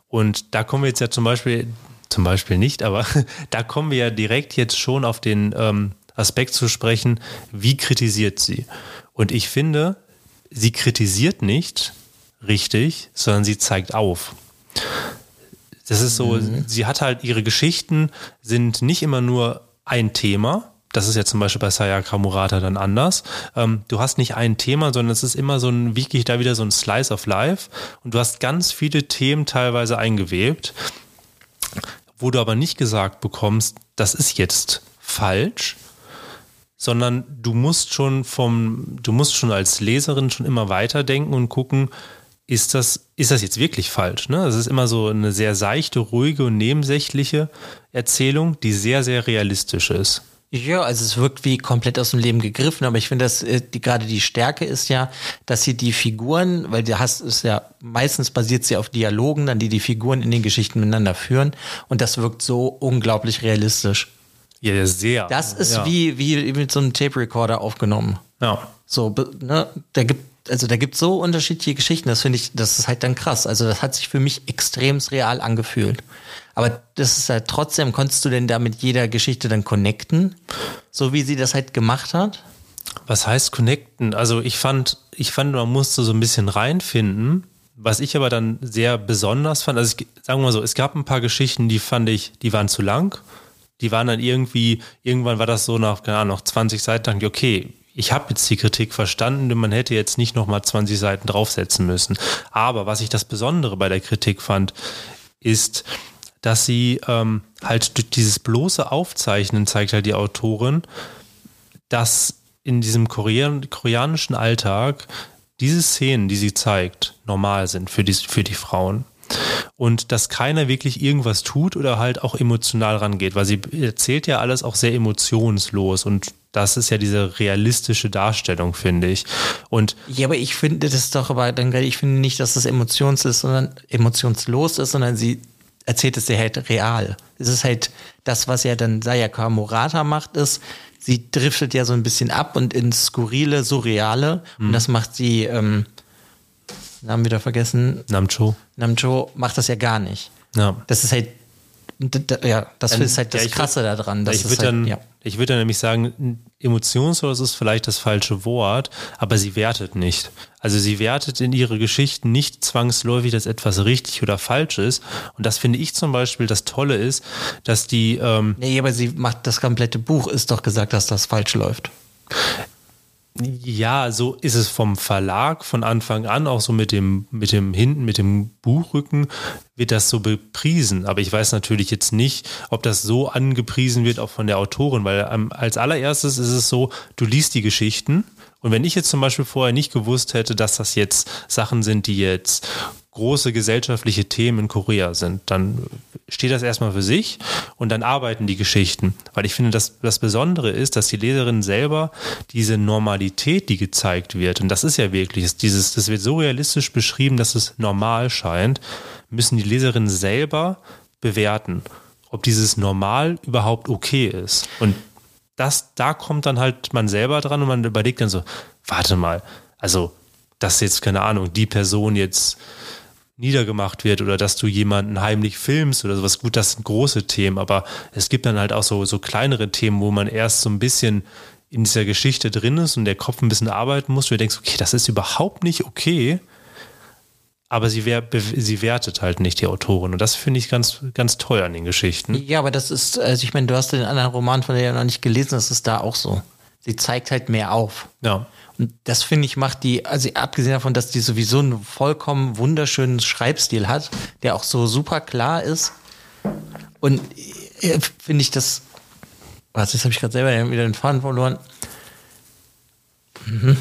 Und da kommen wir jetzt ja zum Beispiel, zum Beispiel nicht, aber da kommen wir ja direkt jetzt schon auf den ähm, Aspekt zu sprechen, wie kritisiert sie? Und ich finde, sie kritisiert nicht richtig, sondern sie zeigt auf. Das ist so, mhm. sie hat halt ihre Geschichten sind nicht immer nur ein Thema, das ist ja zum Beispiel bei Sayaka Murata dann anders. Ähm, du hast nicht ein Thema, sondern es ist immer so ein, wirklich da wieder so ein Slice of Life und du hast ganz viele Themen teilweise eingewebt, wo du aber nicht gesagt bekommst, das ist jetzt falsch, sondern du musst schon vom, du musst schon als Leserin schon immer weiterdenken und gucken, ist das, ist das jetzt wirklich falsch? Ne? Das ist immer so eine sehr seichte, ruhige und nebensächliche Erzählung, die sehr, sehr realistisch ist. Ja, also es wirkt wie komplett aus dem Leben gegriffen, aber ich finde, dass äh, die, gerade die Stärke ist ja, dass sie die Figuren, weil du hast es ja meistens basiert sie auf Dialogen, dann die die Figuren in den Geschichten miteinander führen und das wirkt so unglaublich realistisch. Ja, sehr. Das ist ja. wie, wie mit so einem Tape Recorder aufgenommen. Ja. So, ne, da gibt also da gibt so unterschiedliche Geschichten, das finde ich, das ist halt dann krass. Also das hat sich für mich extrem real angefühlt. Aber das ist halt trotzdem, konntest du denn da mit jeder Geschichte dann connecten, so wie sie das halt gemacht hat? Was heißt connecten? Also ich fand, ich fand, man musste so ein bisschen reinfinden. Was ich aber dann sehr besonders fand, also ich, sagen wir mal so, es gab ein paar Geschichten, die fand ich, die waren zu lang. Die waren dann irgendwie, irgendwann war das so nach, keine Ahnung, noch 20 Seiten, dachte okay, ich habe jetzt die Kritik verstanden, man hätte jetzt nicht nochmal 20 Seiten draufsetzen müssen. Aber was ich das Besondere bei der Kritik fand, ist, dass sie ähm, halt durch dieses bloße Aufzeichnen zeigt halt die Autorin, dass in diesem Korean koreanischen Alltag diese Szenen, die sie zeigt, normal sind für die, für die Frauen und dass keiner wirklich irgendwas tut oder halt auch emotional rangeht, weil sie erzählt ja alles auch sehr emotionslos und das ist ja diese realistische Darstellung, finde ich. Und ja, aber ich finde das doch aber dann ich finde nicht, dass das emotions ist, sondern emotionslos ist, sondern sie erzählt es ja halt real. Es ist halt das, was ja dann Sayaka Murata macht, ist, sie driftet ja so ein bisschen ab und ins skurrile, surreale mhm. und das macht sie ähm, Namen wieder vergessen. Namcho. Namcho macht das ja gar nicht. Ja. Das ist halt, ja, das ist halt das ja, Krasse daran. ich würde halt, dann, ja. Ich würde nämlich sagen, emotionslos ist vielleicht das falsche Wort, aber sie wertet nicht. Also sie wertet in ihre Geschichten nicht zwangsläufig, dass etwas richtig oder falsch ist. Und das finde ich zum Beispiel das Tolle ist, dass die. Ähm nee, aber sie macht das komplette Buch, ist doch gesagt, dass das falsch läuft. Ja, so ist es vom Verlag von Anfang an, auch so mit dem, mit dem hinten, mit dem Buchrücken wird das so bepriesen. Aber ich weiß natürlich jetzt nicht, ob das so angepriesen wird auch von der Autorin, weil als allererstes ist es so, du liest die Geschichten und wenn ich jetzt zum Beispiel vorher nicht gewusst hätte, dass das jetzt Sachen sind, die jetzt große gesellschaftliche Themen in Korea sind, dann steht das erstmal für sich und dann arbeiten die Geschichten. Weil ich finde, dass das Besondere ist, dass die Leserin selber diese Normalität, die gezeigt wird, und das ist ja wirklich, dieses, das wird so realistisch beschrieben, dass es normal scheint, müssen die Leserinnen selber bewerten, ob dieses Normal überhaupt okay ist. Und das, da kommt dann halt man selber dran und man überlegt dann so, warte mal, also, dass jetzt, keine Ahnung, die Person jetzt niedergemacht wird oder dass du jemanden heimlich filmst oder sowas. Gut, das sind große Themen, aber es gibt dann halt auch so, so kleinere Themen, wo man erst so ein bisschen in dieser Geschichte drin ist und der Kopf ein bisschen arbeiten muss, wo du denkst, okay, das ist überhaupt nicht okay, aber sie, wer, sie wertet halt nicht die Autorin. Und das finde ich ganz, ganz toll an den Geschichten. Ja, aber das ist, also ich meine, du hast den anderen Roman von der ja noch nicht gelesen, das ist da auch so. Sie zeigt halt mehr auf. Ja. Und das finde ich macht die, also abgesehen davon, dass die sowieso einen vollkommen wunderschönen Schreibstil hat, der auch so super klar ist. Und äh, finde ich das, was, jetzt habe ich gerade selber wieder den Faden verloren. Mhm.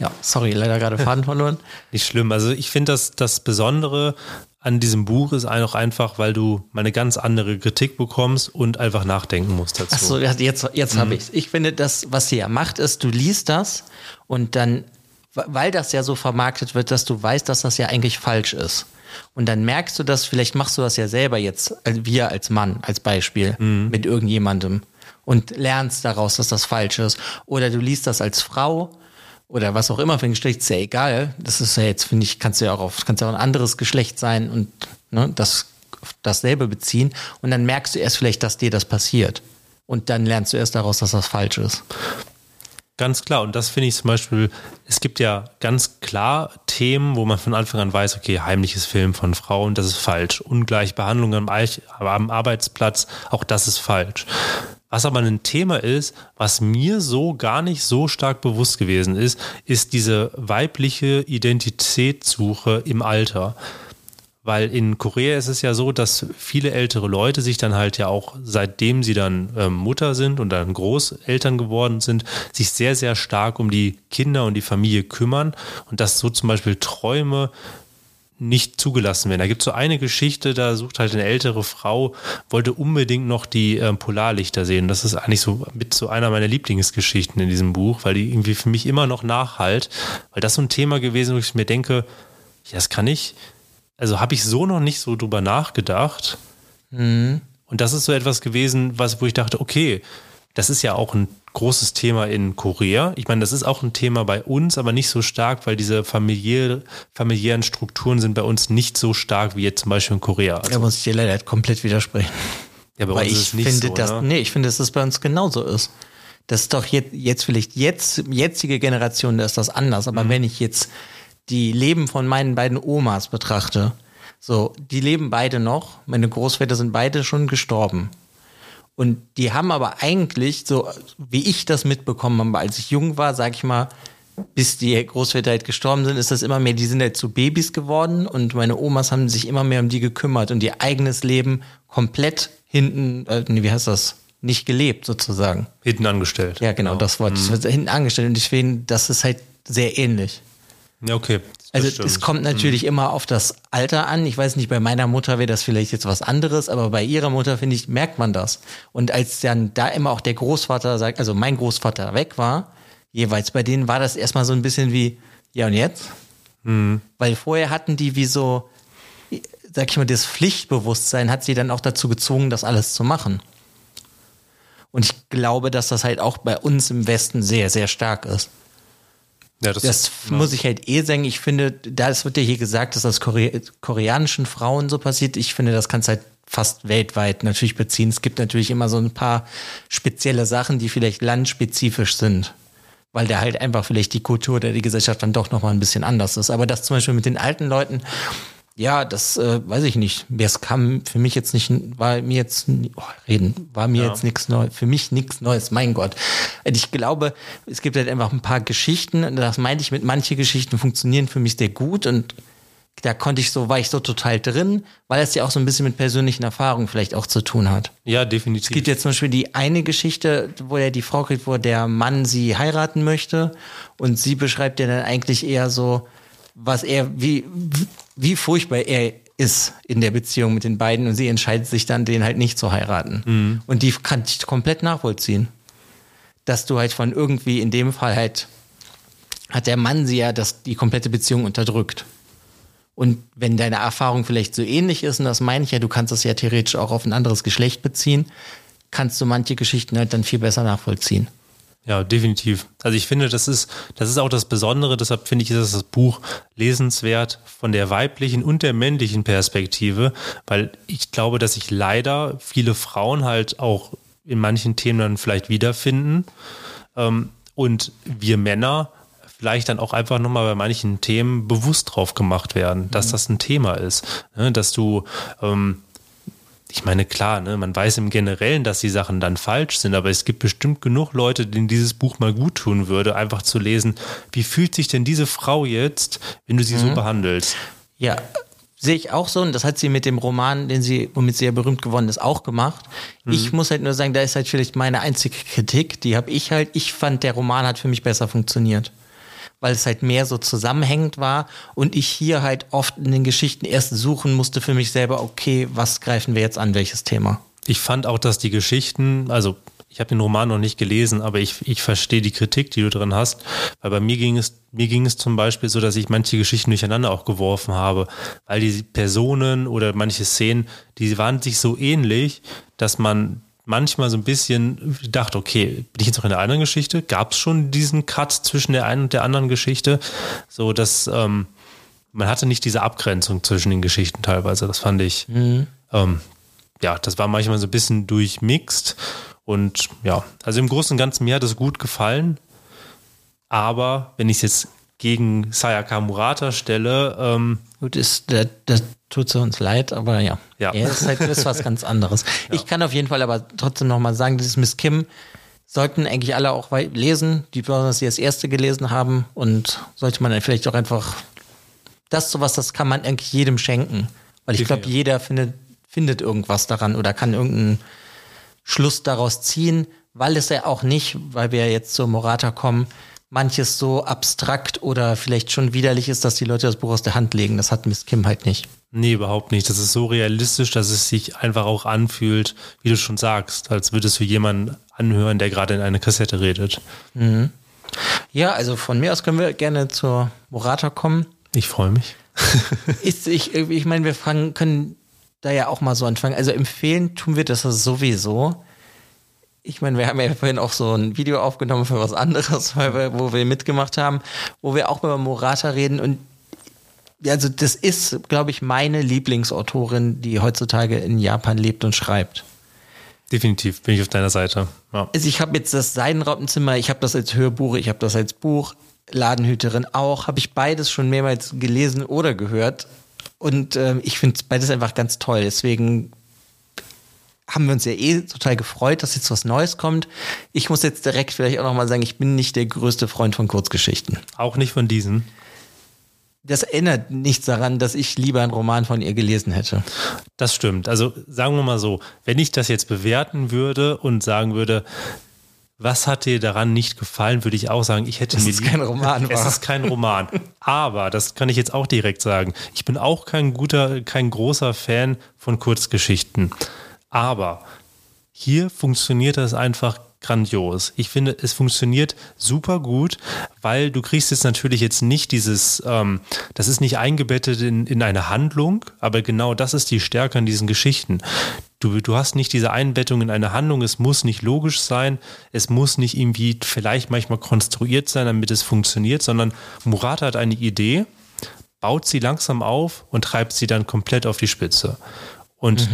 Ja, sorry, leider gerade Faden verloren. Nicht schlimm. Also ich finde, dass das Besondere an diesem Buch ist auch einfach, weil du mal eine ganz andere Kritik bekommst und einfach nachdenken musst dazu. Achso, jetzt, jetzt mhm. habe ich Ich finde, das, was sie ja macht, ist, du liest das und dann, weil das ja so vermarktet wird, dass du weißt, dass das ja eigentlich falsch ist. Und dann merkst du das, vielleicht machst du das ja selber jetzt, äh, wir als Mann, als Beispiel, mhm. mit irgendjemandem und lernst daraus, dass das falsch ist. Oder du liest das als Frau oder was auch immer für ein Geschlecht, ist ja egal. Das ist ja jetzt, finde ich, kannst du ja auch auf, kannst ja auch ein anderes Geschlecht sein und ne, das dasselbe beziehen. Und dann merkst du erst vielleicht, dass dir das passiert. Und dann lernst du erst daraus, dass das falsch ist. Ganz klar. Und das finde ich zum Beispiel, es gibt ja ganz klar Themen, wo man von Anfang an weiß, okay, heimliches Film von Frauen, das ist falsch. Ungleichbehandlung am, am Arbeitsplatz, auch das ist falsch. Was aber ein Thema ist, was mir so gar nicht so stark bewusst gewesen ist, ist diese weibliche Identitätssuche im Alter. Weil in Korea ist es ja so, dass viele ältere Leute sich dann halt ja auch, seitdem sie dann ähm, Mutter sind und dann Großeltern geworden sind, sich sehr, sehr stark um die Kinder und die Familie kümmern und dass so zum Beispiel Träume nicht zugelassen werden. Da gibt es so eine Geschichte, da sucht halt eine ältere Frau, wollte unbedingt noch die äh, Polarlichter sehen. Das ist eigentlich so mit so einer meiner Lieblingsgeschichten in diesem Buch, weil die irgendwie für mich immer noch nachhalt, weil das so ein Thema gewesen, wo ich mir denke, ja, das kann ich, also habe ich so noch nicht so drüber nachgedacht. Mhm. Und das ist so etwas gewesen, was, wo ich dachte, okay, das ist ja auch ein großes Thema in Korea. Ich meine, das ist auch ein Thema bei uns, aber nicht so stark, weil diese familiär, familiären Strukturen sind bei uns nicht so stark wie jetzt zum Beispiel in Korea. Also, da muss ich dir leider komplett widersprechen. Ja, bei weil uns ich ist es nicht finde, so, dass, ne? nee, ich finde, dass das bei uns genauso ist. Das ist doch jetzt, jetzt vielleicht jetzt, jetzige Generation, da ist das anders. Aber mhm. wenn ich jetzt die Leben von meinen beiden Omas betrachte, so, die leben beide noch. Meine Großväter sind beide schon gestorben. Und die haben aber eigentlich, so wie ich das mitbekommen habe, als ich jung war, sag ich mal, bis die Großväter halt gestorben sind, ist das immer mehr, die sind halt zu Babys geworden und meine Omas haben sich immer mehr um die gekümmert und ihr eigenes Leben komplett hinten, äh, nee, wie heißt das? Nicht gelebt sozusagen. Hinten angestellt. Ja, genau, genau. das Wort. Mhm. Hinten angestellt und deswegen, das ist halt sehr ähnlich. Ja, okay. Also es kommt natürlich mhm. immer auf das Alter an. Ich weiß nicht, bei meiner Mutter wäre das vielleicht jetzt was anderes, aber bei ihrer Mutter, finde ich, merkt man das. Und als dann da immer auch der Großvater sagt, also mein Großvater weg war, jeweils bei denen war das erstmal so ein bisschen wie, ja und jetzt? Mhm. Weil vorher hatten die wie so, sag ich mal, das Pflichtbewusstsein hat sie dann auch dazu gezwungen, das alles zu machen. Und ich glaube, dass das halt auch bei uns im Westen sehr, sehr stark ist. Ja, das, das ja. muss ich halt eh sagen. Ich finde, das wird ja hier gesagt, dass das Kore koreanischen Frauen so passiert. Ich finde, das kannst halt fast weltweit natürlich beziehen. Es gibt natürlich immer so ein paar spezielle Sachen, die vielleicht landspezifisch sind. Weil da halt einfach vielleicht die Kultur oder die Gesellschaft dann doch nochmal ein bisschen anders ist. Aber das zum Beispiel mit den alten Leuten, ja, das äh, weiß ich nicht. Es kam für mich jetzt nicht, war mir jetzt, oh, reden, war mir ja. jetzt nichts Neues, für mich nichts Neues, mein Gott. Ich glaube, es gibt halt einfach ein paar Geschichten, das meinte ich mit, manche Geschichten funktionieren für mich sehr gut und da konnte ich so, war ich so total drin, weil es ja auch so ein bisschen mit persönlichen Erfahrungen vielleicht auch zu tun hat. Ja, definitiv. Es gibt jetzt zum Beispiel die eine Geschichte, wo er die Frau kriegt, wo der Mann sie heiraten möchte und sie beschreibt ja dann eigentlich eher so, was er, wie, wie furchtbar er ist in der Beziehung mit den beiden und sie entscheidet sich dann, den halt nicht zu heiraten. Mhm. Und die kann ich komplett nachvollziehen. Dass du halt von irgendwie, in dem Fall halt, hat der Mann sie ja das, die komplette Beziehung unterdrückt. Und wenn deine Erfahrung vielleicht so ähnlich ist, und das meine ich ja, du kannst das ja theoretisch auch auf ein anderes Geschlecht beziehen, kannst du manche Geschichten halt dann viel besser nachvollziehen. Ja, definitiv. Also ich finde, das ist, das ist auch das Besondere, deshalb finde ich, ist das Buch lesenswert von der weiblichen und der männlichen Perspektive, weil ich glaube, dass sich leider viele Frauen halt auch in manchen Themen dann vielleicht wiederfinden ähm, und wir Männer vielleicht dann auch einfach nochmal bei manchen Themen bewusst drauf gemacht werden, dass mhm. das ein Thema ist. Ne? Dass du ähm, ich meine, klar, ne, man weiß im Generellen, dass die Sachen dann falsch sind, aber es gibt bestimmt genug Leute, denen dieses Buch mal gut tun würde, einfach zu lesen, wie fühlt sich denn diese Frau jetzt, wenn du sie mhm. so behandelst? Ja, sehe ich auch so und das hat sie mit dem Roman, den sie, womit sie ja berühmt geworden ist, auch gemacht. Mhm. Ich muss halt nur sagen, da ist halt vielleicht meine einzige Kritik, die habe ich halt, ich fand, der Roman hat für mich besser funktioniert weil es halt mehr so zusammenhängend war und ich hier halt oft in den Geschichten erst suchen musste für mich selber, okay, was greifen wir jetzt an, welches Thema? Ich fand auch, dass die Geschichten, also ich habe den Roman noch nicht gelesen, aber ich, ich verstehe die Kritik, die du drin hast, weil bei mir ging es mir ging es zum Beispiel so, dass ich manche Geschichten durcheinander auch geworfen habe, weil die Personen oder manche Szenen, die waren sich so ähnlich, dass man manchmal so ein bisschen gedacht, okay, bin ich jetzt noch in der anderen Geschichte? Gab es schon diesen Cut zwischen der einen und der anderen Geschichte? So, dass ähm, man hatte nicht diese Abgrenzung zwischen den Geschichten teilweise. Das fand ich, mhm. ähm, ja, das war manchmal so ein bisschen durchmixt. Und ja, also im Großen und Ganzen, mir hat es gut gefallen. Aber wenn ich es jetzt gegen Sayaka Murata stelle, ähm, Gut, ist, das, das tut uns leid, aber ja. Ja. Er ist halt ist was ganz anderes. Ich kann auf jeden Fall aber trotzdem nochmal sagen, dieses Miss Kim sollten eigentlich alle auch lesen, die besonders die das erste gelesen haben und sollte man dann vielleicht auch einfach das sowas, das kann man eigentlich jedem schenken. Weil ich glaube, jeder findet, findet irgendwas daran oder kann irgendeinen Schluss daraus ziehen, weil es ja auch nicht, weil wir jetzt zur Morata kommen, manches so abstrakt oder vielleicht schon widerlich ist, dass die Leute das Buch aus der Hand legen. Das hat Miss Kim halt nicht. Nee, überhaupt nicht. Das ist so realistisch, dass es sich einfach auch anfühlt, wie du schon sagst, als würdest du jemanden anhören, der gerade in eine Kassette redet. Ja, also von mir aus können wir gerne zur Morata kommen. Ich freue mich. Ist, ich ich meine, wir fangen, können da ja auch mal so anfangen. Also empfehlen tun wir das sowieso. Ich meine, wir haben ja vorhin auch so ein Video aufgenommen für was anderes, wir, wo wir mitgemacht haben, wo wir auch über Morata reden und also das ist, glaube ich, meine Lieblingsautorin, die heutzutage in Japan lebt und schreibt. Definitiv bin ich auf deiner Seite. Ja. Also ich habe jetzt das Seidenraupenzimmer, ich habe das als Hörbuch, ich habe das als Buch, Ladenhüterin auch, habe ich beides schon mehrmals gelesen oder gehört. Und ähm, ich finde beides einfach ganz toll. Deswegen haben wir uns ja eh total gefreut, dass jetzt was Neues kommt. Ich muss jetzt direkt vielleicht auch nochmal sagen, ich bin nicht der größte Freund von Kurzgeschichten. Auch nicht von diesen. Das ändert nichts daran, dass ich lieber einen Roman von ihr gelesen hätte. Das stimmt. Also sagen wir mal so, wenn ich das jetzt bewerten würde und sagen würde, was hat dir daran nicht gefallen, würde ich auch sagen, ich hätte Dass mir es lieb- kein Roman Es war. ist kein Roman. Aber, das kann ich jetzt auch direkt sagen, ich bin auch kein guter, kein großer Fan von Kurzgeschichten. Aber hier funktioniert das einfach grandios. Ich finde, es funktioniert super gut, weil du kriegst jetzt natürlich jetzt nicht dieses, ähm, das ist nicht eingebettet in, in eine Handlung, aber genau das ist die Stärke an diesen Geschichten. Du, du hast nicht diese Einbettung in eine Handlung, es muss nicht logisch sein, es muss nicht irgendwie vielleicht manchmal konstruiert sein, damit es funktioniert, sondern Murata hat eine Idee, baut sie langsam auf und treibt sie dann komplett auf die Spitze. Und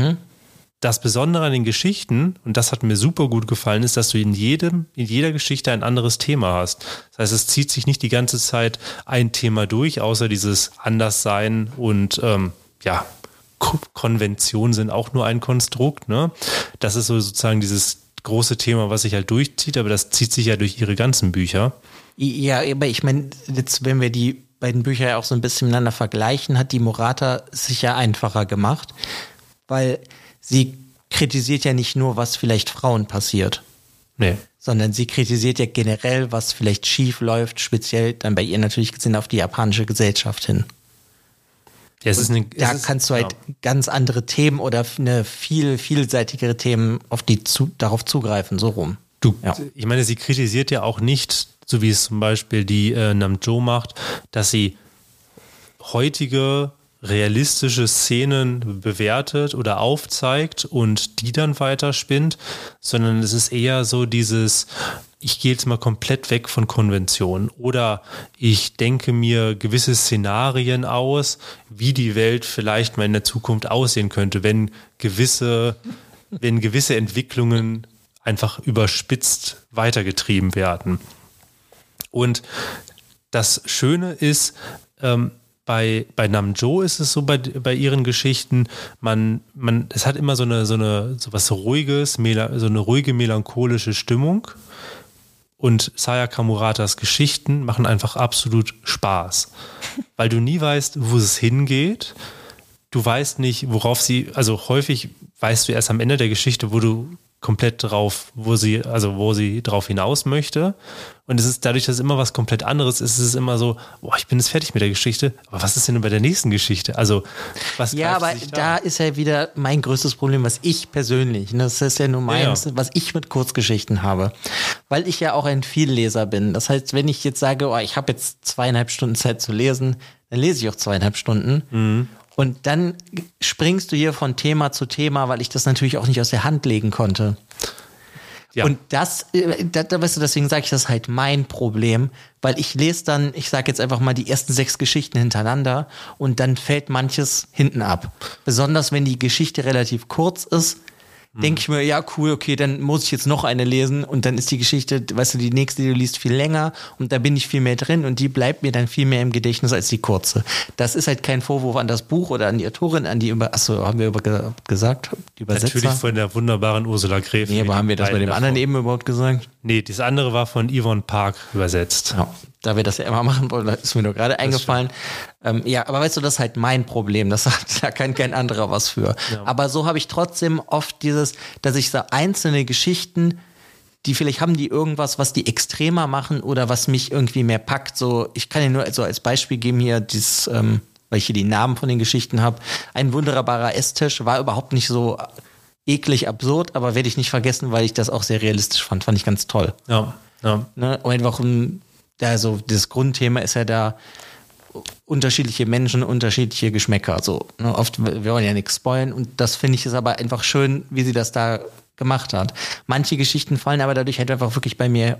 das Besondere an den Geschichten, und das hat mir super gut gefallen, ist, dass du in jedem, in jeder Geschichte ein anderes Thema hast. Das heißt, es zieht sich nicht die ganze Zeit ein Thema durch, außer dieses Anderssein und ähm, ja, Ko- Konventionen sind auch nur ein Konstrukt. Ne? Das ist so sozusagen dieses große Thema, was sich halt durchzieht, aber das zieht sich ja durch ihre ganzen Bücher. Ja, aber ich meine, jetzt, wenn wir die beiden Bücher ja auch so ein bisschen miteinander vergleichen, hat die Morata sich ja einfacher gemacht, weil sie kritisiert ja nicht nur, was vielleicht Frauen passiert, Nee. sondern sie kritisiert ja generell, was vielleicht schief läuft, speziell dann bei ihr natürlich gesehen auf die japanische Gesellschaft hin. Ja, es ist eine, Da kannst du halt ja. ganz andere Themen oder eine viel vielseitigere Themen auf die zu, darauf zugreifen, so rum. Du, Ja. ich meine, sie kritisiert ja auch nicht, so wie es zum Beispiel die äh, Namjo macht, dass sie heutige realistische Szenen bewertet oder aufzeigt und die dann weiterspinnt, sondern es ist eher so dieses, ich gehe jetzt mal komplett weg von Konventionen oder ich denke mir gewisse Szenarien aus, wie die Welt vielleicht mal in der Zukunft aussehen könnte, wenn gewisse, wenn gewisse Entwicklungen einfach überspitzt weitergetrieben werden. Und das Schöne ist, ähm, bei, bei Namjo ist es so bei, bei ihren Geschichten, man, man, es hat immer so eine, so eine, so was Ruhiges, so eine ruhige, melancholische Stimmung. Und Sayaka Muratas Geschichten machen einfach absolut Spaß. Weil du nie weißt, wo es hingeht. Du weißt nicht, worauf sie, also häufig weißt du erst am Ende der Geschichte, wo du komplett drauf, wo sie, also wo sie drauf hinaus möchte. Und es ist dadurch, dass es immer was komplett anderes ist, ist es immer so, boah, ich bin jetzt fertig mit der Geschichte, aber was ist denn bei der nächsten Geschichte? Also, was Ja, aber sich da ist ja wieder mein größtes Problem, was ich persönlich, ne, das ist ja nur meins, Ja. was ich mit Kurzgeschichten habe. Weil ich ja auch ein Vielleser bin. Das heißt, wenn ich jetzt sage, oh, ich habe jetzt zweieinhalb Stunden Zeit zu lesen, dann lese ich auch zweieinhalb Stunden. Mhm. Und dann springst du hier von Thema zu Thema, weil ich das natürlich auch nicht aus der Hand legen konnte. Ja. Und das, äh, da, da weißt du, deswegen sage ich, das halt mein Problem, weil ich lese dann, ich sage jetzt einfach mal die ersten sechs Geschichten hintereinander und dann fällt manches hinten ab. Besonders wenn die Geschichte relativ kurz ist, denke ich mir, ja, cool, okay, dann muss ich jetzt noch eine lesen und dann ist die Geschichte, weißt du, die nächste, die du liest, viel länger und da bin ich viel mehr drin und die bleibt mir dann viel mehr im Gedächtnis als die kurze. Das ist halt kein Vorwurf an das Buch oder an die Autorin, an die über, achso, haben wir über gesagt, die Übersetzer? Natürlich von der wunderbaren Ursula Gräfin. Nee, aber haben wir das bei dem davon. anderen eben überhaupt gesagt? Nee, das andere war von Yvonne Park übersetzt. Ja, da wir das ja immer machen wollen, ist mir nur gerade eingefallen. Ähm, ja, aber weißt du, das ist halt mein Problem. Das hat, da kann kein anderer was für. Ja. Aber so habe ich trotzdem oft dieses, dass ich so einzelne Geschichten, die vielleicht haben die irgendwas, was die extremer machen oder was mich irgendwie mehr packt. So, ich kann dir nur so als Beispiel geben hier dieses, ähm, weil ich hier die Namen von den Geschichten habe. Ein wunderbarer Esstisch war überhaupt nicht so eklig absurd, aber werde ich nicht vergessen, weil ich das auch sehr realistisch fand. Fand ich ganz toll. Ja. ja. Ne? Und einfach um, da so, das Grundthema ist ja da, unterschiedliche Menschen, unterschiedliche Geschmäcker. So, ne? Oft, wir wollen ja nichts spoilen und das finde ich ist aber einfach schön, wie sie das da gemacht hat. Manche Geschichten fallen aber dadurch halt einfach wirklich bei mir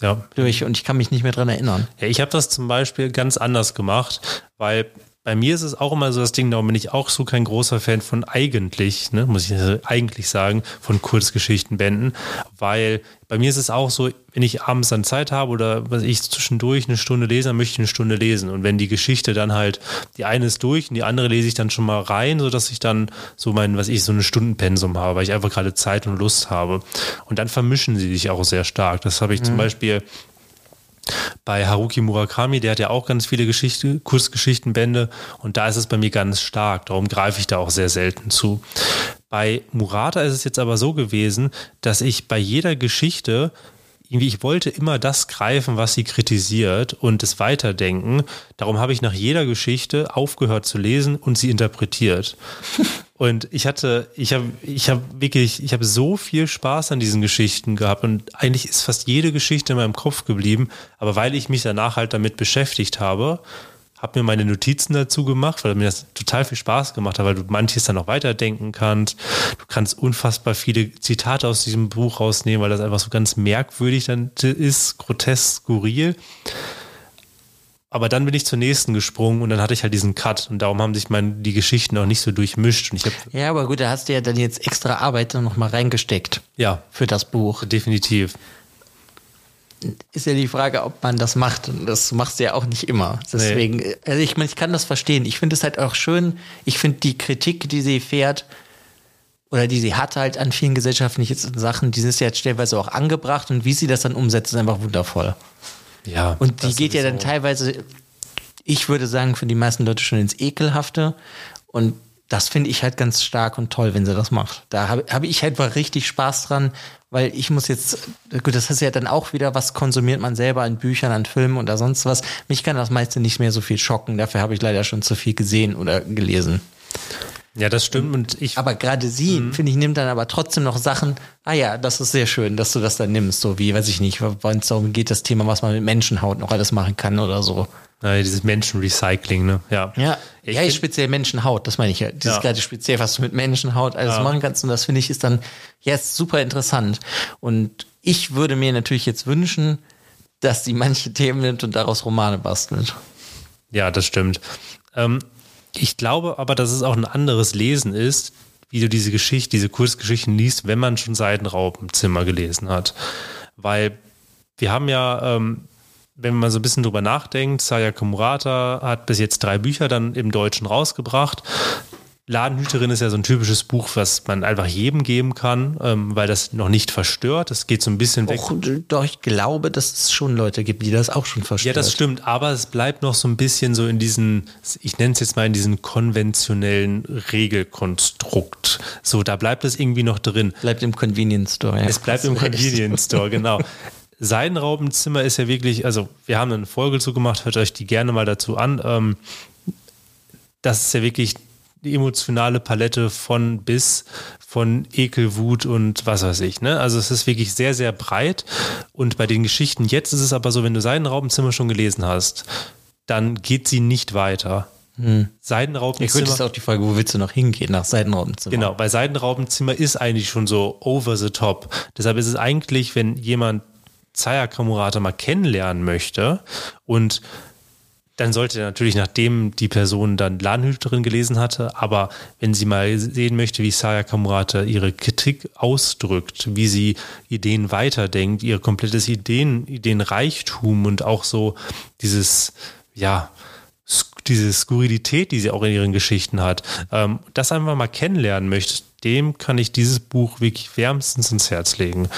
ja. durch und ich kann mich nicht mehr dran erinnern. Ja, ich habe das zum Beispiel ganz anders gemacht, weil bei mir ist es auch immer so das Ding, darum bin ich auch so kein großer Fan von eigentlich, ne, muss ich eigentlich sagen, von Kurzgeschichtenbänden, weil bei mir ist es auch so, wenn ich abends dann Zeit habe oder was ich zwischendurch eine Stunde lese, dann möchte ich eine Stunde lesen. Und wenn die Geschichte dann halt, die eine ist durch und die andere lese ich dann schon mal rein, sodass ich dann so mein, was ich, so eine Stundenpensum habe, weil ich einfach gerade Zeit und Lust habe. Und dann vermischen sie sich auch sehr stark. Das habe ich mhm. zum Beispiel bei Haruki Murakami, der hat ja auch ganz viele Geschichte, Kurzgeschichtenbände und da ist es bei mir ganz stark. Darum greife ich da auch sehr selten zu. Bei Murata ist es jetzt aber so gewesen, dass ich bei jeder Geschichte irgendwie, ich wollte immer das greifen, was sie kritisiert und es weiterdenken. Darum habe ich nach jeder Geschichte aufgehört zu lesen und sie interpretiert. Und ich hatte, ich habe, ich habe wirklich, ich habe so viel Spaß an diesen Geschichten gehabt und eigentlich ist fast jede Geschichte in meinem Kopf geblieben. Aber weil ich mich danach halt damit beschäftigt habe, habe mir meine Notizen dazu gemacht, weil mir das total viel Spaß gemacht hat, weil du manches dann auch weiterdenken kannst. Du kannst unfassbar viele Zitate aus diesem Buch rausnehmen, weil das einfach so ganz merkwürdig dann ist, grotesk, skurril. Aber dann bin ich zur nächsten gesprungen und dann hatte ich halt diesen Cut und darum haben sich mein, die Geschichten auch nicht so durchmischt. Und ich hab, ja, aber gut, da hast du ja dann jetzt extra Arbeit noch mal reingesteckt. Ja. Für das Buch. Definitiv. Ist ja die Frage, ob man das macht. Und das machst du ja auch nicht immer. Deswegen, nee. also ich meine, ich kann das verstehen. Ich finde es halt auch schön. Ich finde die Kritik, die sie fährt, oder die sie hat halt an vielen gesellschaftlichen Sachen, die ist ja jetzt stellenweise auch angebracht und wie sie das dann umsetzt, ist einfach wundervoll. Ja. Und die geht ja dann teilweise, ich würde sagen, für die meisten Leute schon ins Ekelhafte. Und das finde ich halt ganz stark und toll, wenn sie das macht. Da habe hab ich halt mal richtig Spaß dran, weil ich muss jetzt, gut, das ist ja dann auch wieder, was konsumiert man selber an Büchern, an Filmen oder sonst was. Mich kann das meiste nicht mehr so viel schocken. Dafür habe ich leider schon zu viel gesehen oder gelesen. Ja, das stimmt. Und ich. Aber gerade sie, mhm. finde ich, nimmt dann aber trotzdem noch Sachen. Ah ja, das ist sehr schön, dass du das dann nimmst. So wie, weiß ich nicht, wenn es darum geht, das Thema, was man mit Menschenhaut noch alles machen kann oder so. Ja, dieses Menschenrecycling, ne? Ja. Ja, ich ja, speziell Menschenhaut, das meine ich ja. Dieses ja. gerade speziell, was du mit Menschenhaut alles ja. machen kannst. Und das finde ich ist dann jetzt super interessant. Und ich würde mir natürlich jetzt wünschen, dass sie manche Themen nimmt und daraus Romane bastelt. Ja, das stimmt. Ähm, ich glaube aber, dass es auch ein anderes Lesen ist, wie du diese Geschichte, diese Kurzgeschichten liest, wenn man schon Seidenraub im Zimmer gelesen hat. Weil wir haben ja, ähm, wenn man so ein bisschen drüber nachdenkt, Sayaka Murata hat bis jetzt drei Bücher dann im Deutschen rausgebracht. Ladenhüterin ist ja so ein typisches Buch, was man einfach jedem geben kann, ähm, weil das noch nicht verstört. Es geht so ein bisschen weg. Och, doch, ich glaube, dass es schon Leute gibt, die das auch schon verstört. Ja, das stimmt, aber es bleibt noch so ein bisschen so in diesen, ich nenne es jetzt mal in diesen konventionellen Regelkonstrukt. So, da bleibt es irgendwie noch drin. Bleibt im Convenience Store. Ja. Es bleibt im Convenience Store, genau. Seidenraubenzimmer ist ja wirklich, also wir haben eine Folge zu gemacht, hört euch die gerne mal dazu an. Ähm, das ist ja wirklich die emotionale Palette von bis, von Ekel, Wut und was weiß ich. Ne? Also es ist wirklich sehr, sehr breit. Und bei den Geschichten jetzt ist es aber so, wenn du Seidenraubenzimmer schon gelesen hast, dann geht sie nicht weiter. Hm. Seidenraubenzimmer. Gut, ist auch die Frage, wo willst du noch hingehen nach Seidenraubenzimmer? Genau, bei Seidenraubenzimmer ist eigentlich schon so over the top. Deshalb ist es eigentlich, wenn jemand Zaya Kamurata mal kennenlernen möchte und dann sollte natürlich, nachdem die Person dann Ladenhüterin gelesen hatte, aber wenn sie mal sehen möchte, wie Saya Kamurata ihre Kritik ausdrückt, wie sie Ideen weiterdenkt, ihr komplettes Ideen, Ideenreichtum und auch so dieses, ja, diese Skurrilität, die sie auch in ihren Geschichten hat, ähm, das einfach mal kennenlernen möchte, dem kann ich dieses Buch wirklich wärmstens ins Herz legen.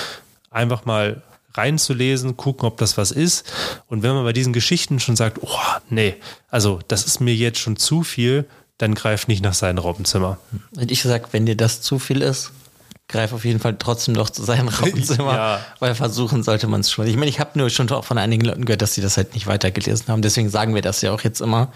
Einfach mal reinzulesen, gucken, ob das was ist. Und wenn man bei diesen Geschichten schon sagt, oh, nee, also das ist mir jetzt schon zu viel, dann greif nicht nach seinem Raubenzimmer. Und ich sag, wenn dir das zu viel ist, greif auf jeden Fall trotzdem noch zu seinem Raubenzimmer, ja. weil versuchen sollte man es schon. Ich meine, ich habe nur schon auch von einigen Leuten gehört, dass sie das halt nicht weitergelesen haben. Deswegen sagen wir das ja auch jetzt immer.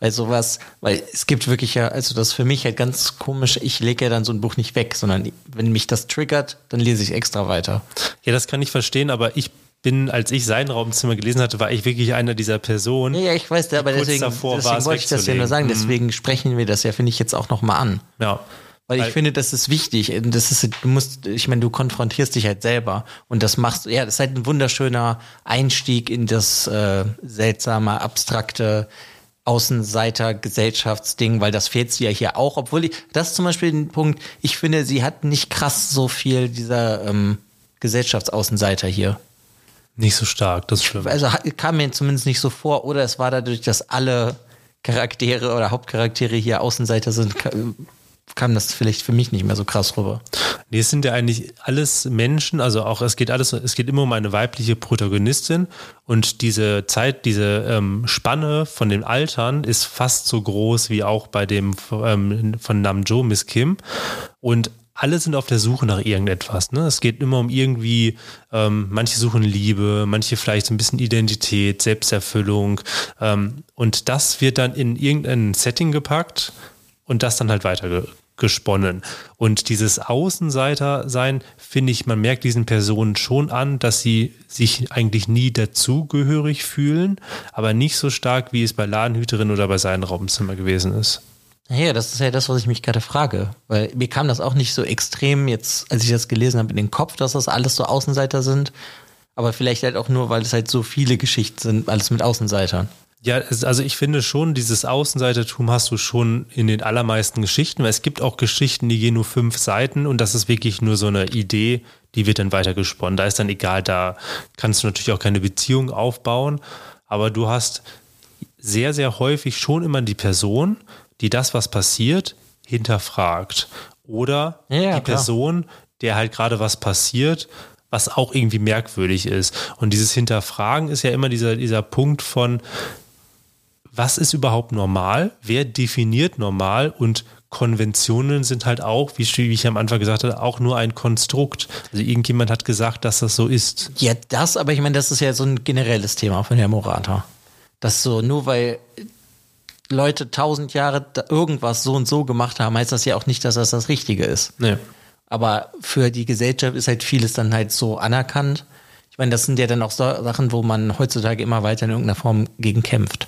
Weil sowas, weil es gibt wirklich ja, also das für mich halt ganz komisch, ich lege ja dann so ein Buch nicht weg, sondern wenn mich das triggert, dann lese ich extra weiter. Ja, das kann ich verstehen, aber ich bin, als ich sein Raumzimmer gelesen hatte, war ich wirklich einer dieser Personen. Ja, ja ich weiß, aber deswegen, deswegen wollte ich das ja nur sagen. Mhm. Deswegen sprechen wir das ja, finde ich, jetzt auch nochmal an. Ja. Weil ich Weil, finde, das ist wichtig. Das ist, du musst, ich meine, du konfrontierst dich halt selber und das machst, ja, das ist halt ein wunderschöner Einstieg in das äh, seltsame, abstrakte Außenseiter-Gesellschaftsding, weil das fehlt sie ja hier auch, obwohl ich, das ist zum Beispiel ein Punkt, ich finde, sie hat nicht krass so viel dieser ähm, Gesellschaftsaußenseiter hier. Nicht so stark, das stimmt. Also kam mir zumindest nicht so vor, oder es war dadurch, dass alle Charaktere oder Hauptcharaktere hier Außenseiter sind, kam das vielleicht für mich nicht mehr so krass rüber. Nee, es sind ja eigentlich alles Menschen, also auch es geht alles, es geht immer um eine weibliche Protagonistin und diese Zeit, diese ähm, Spanne von den Altern ist fast so groß wie auch bei dem ähm, von Namjo Miss Kim und alle sind auf der Suche nach irgendetwas. Ne? Es geht immer um irgendwie, ähm, manche suchen Liebe, manche vielleicht so ein bisschen Identität, Selbsterfüllung. Ähm, und das wird dann in irgendein Setting gepackt und das dann halt weiter gesponnen. Und dieses Außenseiter-Sein, finde ich, man merkt diesen Personen schon an, dass sie sich eigentlich nie dazugehörig fühlen, aber nicht so stark, wie es bei Ladenhüterin oder bei seinem Raumzimmer gewesen ist. Ja, das ist ja das, was ich mich gerade frage. Weil mir kam das auch nicht so extrem jetzt, als ich das gelesen habe, in den Kopf, dass das alles so Außenseiter sind. Aber vielleicht halt auch nur, weil es halt so viele Geschichten sind, alles mit Außenseitern. Ja, also ich finde schon, dieses Außenseitertum hast du schon in den allermeisten Geschichten, weil es gibt auch Geschichten, die gehen nur fünf Seiten und das ist wirklich nur so eine Idee, die wird dann weitergesponnen. Da ist dann egal, da kannst du natürlich auch keine Beziehung aufbauen, aber du hast sehr, sehr häufig schon immer die Person, die das, was passiert, hinterfragt. Oder ja, die Person, der halt gerade was passiert, was auch irgendwie merkwürdig ist. Und dieses Hinterfragen ist ja immer dieser, dieser Punkt von, was ist überhaupt normal? Wer definiert normal? Und Konventionen sind halt auch, wie, ich am Anfang gesagt habe, auch nur ein Konstrukt. Also irgendjemand hat gesagt, dass das so ist. Ja, das, aber ich meine, das ist ja so ein generelles Thema von Herrn Morata. Das so, nur weil Leute tausend Jahre irgendwas so und so gemacht haben, heißt das ja auch nicht, dass das das Richtige ist. Nee. Aber für die Gesellschaft ist halt vieles dann halt so anerkannt. Ich meine, das sind ja dann auch so Sachen, wo man heutzutage immer weiter in irgendeiner Form gegen kämpft.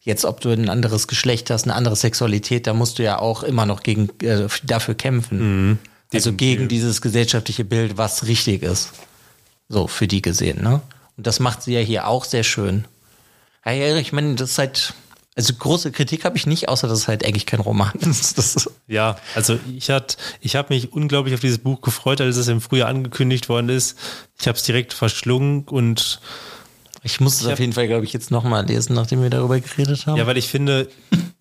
Jetzt, ob du ein anderes Geschlecht hast, eine andere Sexualität, da musst du ja auch immer noch gegen, äh, dafür kämpfen. Mhm. Also gegen dieses gesellschaftliche Bild, was richtig ist. So, für die gesehen, ne? Und das macht sie ja hier auch sehr schön. Ja, ich meine, das ist halt, also große Kritik habe ich nicht, außer dass es halt eigentlich kein Roman ist. ja, also ich hat, ich habe mich unglaublich auf dieses Buch gefreut, als es im Frühjahr angekündigt worden ist. Ich habe es direkt verschlungen und ich muss es auf jeden Fall, glaube ich, jetzt nochmal lesen, nachdem wir darüber geredet haben. Ja, weil ich finde,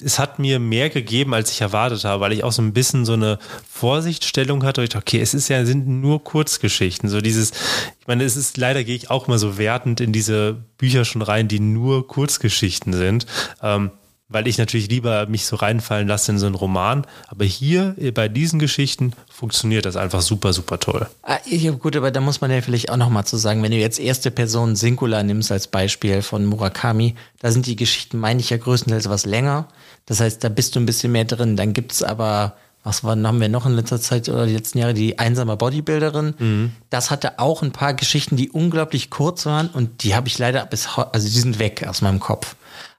es hat mir mehr gegeben, als ich erwartet habe, weil ich auch so ein bisschen so eine Vorsichtsstellung hatte. Ich dachte, okay, es ist ja, sind nur Kurzgeschichten. So dieses, ich meine, es ist, leider gehe ich auch mal so wertend in diese Bücher schon rein, die nur Kurzgeschichten sind. Ähm, weil ich natürlich lieber mich so reinfallen lasse in so einen Roman. Aber hier äh, bei diesen Geschichten funktioniert das einfach super, super toll. Ah, ja, gut, aber da muss man ja vielleicht auch nochmal zu sagen, wenn du jetzt erste Person Singular nimmst als Beispiel von Murakami, da sind die Geschichten, meine ich ja größtenteils was länger. Das heißt, da bist du ein bisschen mehr drin. Dann gibt es aber was war, haben wir noch in letzter Zeit oder die letzten Jahre, die einsame Bodybuilderin. Mhm. Das hatte auch ein paar Geschichten, die unglaublich kurz waren und die habe ich leider bis heute, also die sind weg aus meinem Kopf.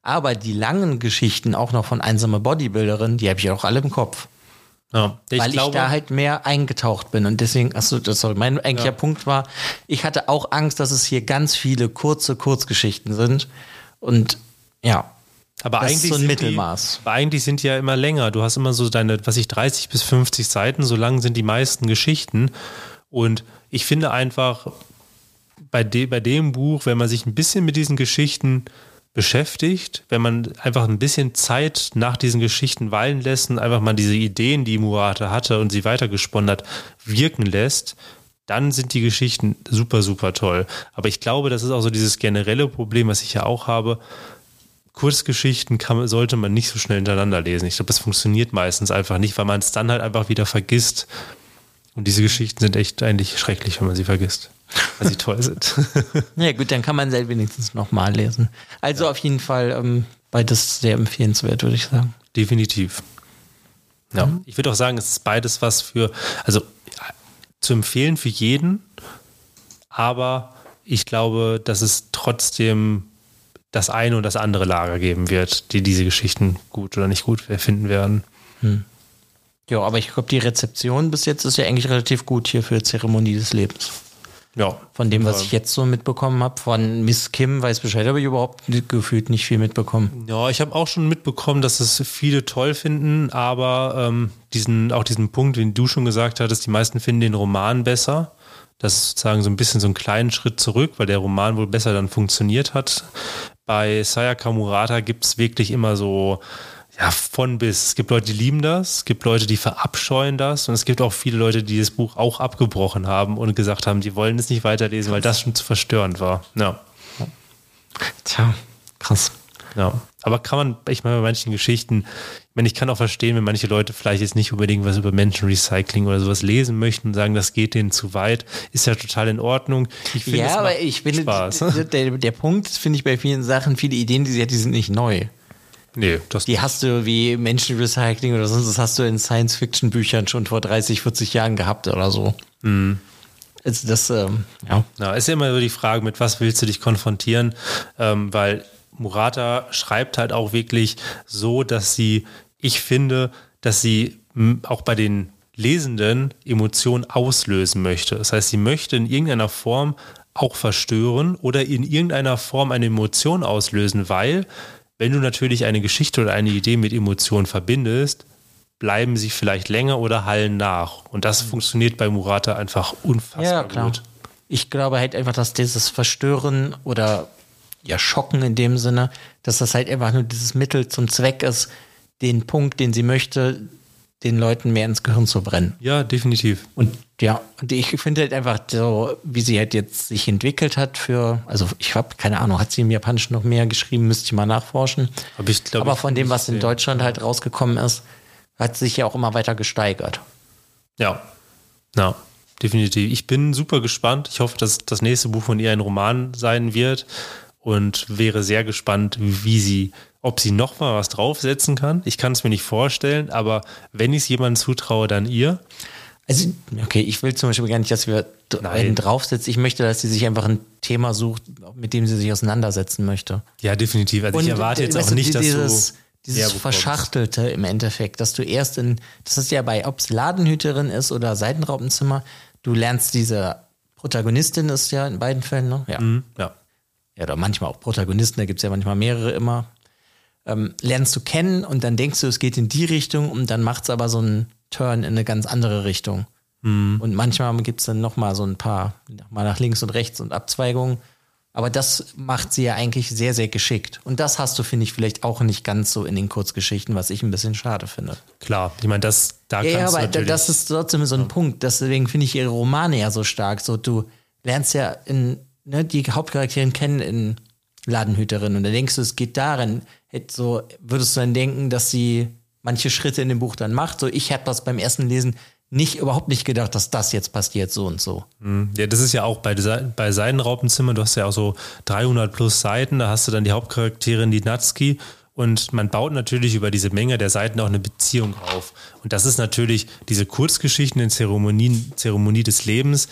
Aber die langen Geschichten auch noch von einsamer Bodybuilderin, die habe ich auch alle im Kopf. Ja, ich weil glaube, ich da halt mehr eingetaucht bin. Und deswegen, achso, sorry, mein eigentlicher ja. Punkt war, ich hatte auch Angst, dass es hier ganz viele kurze Kurzgeschichten sind. Und ja. Aber Das ist eigentlich so ein sind Mittelmaß. Die, aber eigentlich sind die ja immer länger. Du hast immer so deine, was ich, 30 bis 50 Seiten, so lang sind die meisten Geschichten. Und ich finde einfach, bei, de, bei dem Buch, wenn man sich ein bisschen mit diesen Geschichten beschäftigt, wenn man einfach ein bisschen Zeit nach diesen Geschichten weilen lässt und einfach mal diese Ideen, die Murata hatte und sie weitergesponnen hat, wirken lässt, dann sind die Geschichten super, super toll. Aber ich glaube, das ist auch so dieses generelle Problem, was ich ja auch habe. Kurzgeschichten kann, sollte man nicht so schnell hintereinander lesen. Ich glaube, das funktioniert meistens einfach nicht, weil man es dann halt einfach wieder vergisst. Und diese Geschichten sind echt eigentlich schrecklich, wenn man sie vergisst, weil sie toll sind. Ja gut, dann kann man sie wenigstens nochmal lesen. Also auf jeden Fall ähm, beides sehr empfehlenswert, würde ich sagen. Definitiv. Ja, ich würde auch sagen, es ist beides was für, also zu empfehlen für jeden, aber ich glaube, dass es trotzdem das eine und das andere Lager geben wird, die diese Geschichten gut oder nicht gut finden werden. Ja, aber ich glaube, die Rezeption bis jetzt ist ja eigentlich relativ gut hier für Zeremonie des Lebens. Ja. Von dem, was ich jetzt so mitbekommen habe, von Miss Kim weiß Bescheid, habe ich überhaupt gefühlt nicht viel mitbekommen. Ja, ich habe auch schon mitbekommen, dass es viele toll finden, aber ähm, diesen, auch diesen Punkt, den du schon gesagt hattest, die meisten finden den Roman besser. Das ist sozusagen so ein bisschen so einen kleinen Schritt zurück, weil der Roman wohl besser dann funktioniert hat. Bei Sayaka Murata gibt es wirklich immer so, ja, von bis. Es gibt Leute, die lieben das, es gibt Leute, die verabscheuen das und es gibt auch viele Leute, die das Buch auch abgebrochen haben und gesagt haben, die wollen es nicht weiterlesen, weil das schon zu verstörend war. Ja. Tja, krass. Ja, aber kann man, ich meine, bei manchen Geschichten, ich meine, ich kann auch verstehen, wenn manche Leute vielleicht jetzt nicht unbedingt was über Menschenrecycling oder sowas lesen möchten und sagen, das geht denen zu weit, ist ja total in Ordnung. Ich finde, Ja, aber ich finde, Spaß. der, der Punkt finde ich bei vielen Sachen, viele Ideen, die sie hat, die sind nicht neu. Nee, das Die hast du wie Menschenrecycling oder sonst, das hast du in Science-Fiction-Büchern schon vor 30, 40 Jahren gehabt oder so. Mhm. Also das, ähm, ja. Ja, ist ja immer so die Frage, mit was willst du dich konfrontieren, ähm, weil Murata schreibt halt auch wirklich so, dass sie, ich finde, dass sie auch bei den Lesenden Emotionen auslösen möchte. Das heißt, sie möchte in irgendeiner Form auch verstören oder in irgendeiner Form eine Emotion auslösen, weil wenn du natürlich eine Geschichte oder eine Idee mit Emotionen verbindest, bleiben sie vielleicht länger oder hallen nach. Und das funktioniert bei Murata einfach unfassbar Ja, klar. gut. Ich glaube halt einfach, dass dieses Verstören oder ja, Schocken in dem Sinne, dass das halt einfach nur dieses Mittel zum Zweck ist, den Punkt, den sie möchte, den Leuten mehr ins Gehirn zu brennen. Ja, definitiv. Und ja, und ich finde halt einfach so, wie sie halt jetzt sich entwickelt hat für, also ich habe keine Ahnung, hat sie im Japanischen noch mehr geschrieben, müsste ich mal nachforschen. Hab ich, glaub Aber von dem, was in. Deutschland halt rausgekommen ist, hat sich ja auch immer weiter gesteigert. Ja. Ja, definitiv. Ich bin super gespannt. Ich hoffe, dass das nächste Buch von ihr ein Roman sein wird und wäre sehr gespannt, wie sie, ob sie noch mal was draufsetzen kann. Ich kann es mir nicht vorstellen, aber wenn ich es jemandem zutraue, dann ihr. Also, okay, ich will zum Beispiel gar nicht, dass wir einen draufsetzen. Ich möchte, dass sie sich einfach ein Thema sucht, mit dem sie sich auseinandersetzen möchte. Ja, definitiv. Also ich erwarte äh, jetzt weißt auch nicht, dass dieses, du dieses. Verschachtelte im Endeffekt, dass du erst in, das ist ja bei, ob es Ladenhüterin ist oder Seitenraubenzimmer, du lernst diese Protagonistin ist ja in beiden Fällen, ne? Ja. Hm, Ja. ja, oder manchmal auch Protagonisten, da gibt es ja manchmal mehrere immer, ähm, lernst du kennen und dann denkst du, es geht in die Richtung und dann macht es aber so einen Turn in eine ganz andere Richtung. Und manchmal gibt es dann nochmal so ein paar, mal nach links und rechts und Abzweigungen. Aber das macht sie ja eigentlich sehr, sehr geschickt. Und das hast du, finde ich, vielleicht auch nicht ganz so in den Kurzgeschichten, was ich ein bisschen schade finde. Klar. Ich meine, das, da Ja, ja, kannst du aber natürlich. das ist trotzdem so ein Punkt. Deswegen finde ich ihre Romane ja so stark. So, du lernst ja in, ne, die Hauptcharakterin kennen in Ladenhüterin und dann denkst du, es geht darin. So würdest du dann denken, dass sie manche Schritte in dem Buch dann macht. So, ich hätte das beim ersten Lesen nicht, überhaupt nicht gedacht, dass das jetzt passiert, so und so. Ja, das ist ja auch bei, bei Seidenraubenzimmer, du hast ja auch so 300 plus Seiten, da hast du dann die Hauptcharakterin, die Natsuki und man baut natürlich über diese Menge der Seiten auch eine Beziehung auf. Und das ist natürlich diese Kurzgeschichten in Zeremonien, Zeremonie des Lebens,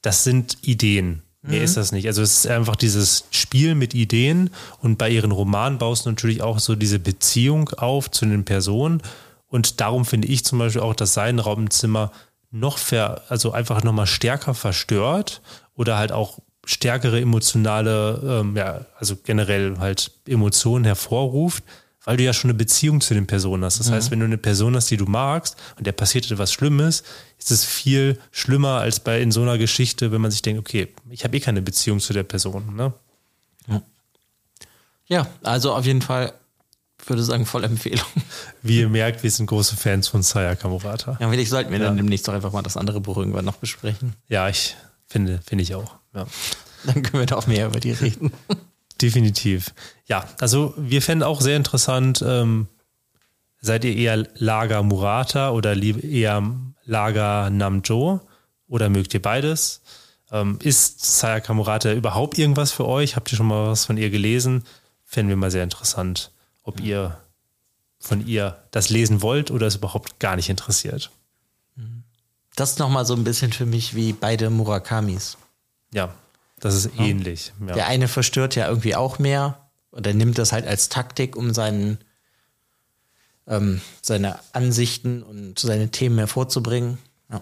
das sind Ideen. Mehr ist das nicht. Also es ist einfach dieses Spiel mit Ideen und bei ihren Romanen baust du natürlich auch so diese Beziehung auf zu den Personen. Und darum finde ich zum Beispiel auch das Seidenraubenzimmer noch ver, also einfach nochmal stärker verstört oder halt auch stärkere emotionale, ähm, ja, also generell halt Emotionen hervorruft, weil du ja schon eine Beziehung zu den Personen hast. Das mhm. heißt, wenn du eine Person hast, die du magst und der passiert etwas Schlimmes, ist es viel schlimmer als bei in so einer Geschichte, wenn man sich denkt, okay, ich habe eh keine Beziehung zu der Person. Ne? Ja. ja, also auf jeden Fall würde sagen, voll Empfehlung. Wie ihr merkt, wir sind große Fans von Sayaka Murata. Ja, vielleicht sollten wir ja. dann demnächst doch einfach mal das andere Buch irgendwann noch besprechen. Ja, ich finde, finde ich auch. Ja. Dann können wir da auch mehr über die reden. Definitiv. Ja, also wir fänden auch sehr interessant, ähm, seid ihr eher Lager Murata oder eher Lager Namjo oder mögt ihr beides? Ähm, ist Sayaka Murata überhaupt irgendwas für euch? Habt ihr schon mal was von ihr gelesen? Fänden wir mal sehr interessant, ob ihr von ihr das lesen wollt oder es überhaupt gar nicht interessiert. Das ist nochmal so ein bisschen für mich wie beide Murakamis. Ja, das ist ja. ähnlich. Ja. Der eine verstört ja irgendwie auch mehr oder nimmt das halt als Taktik, um seinen, ähm, seine Ansichten und seine Themen hervorzubringen. Ja.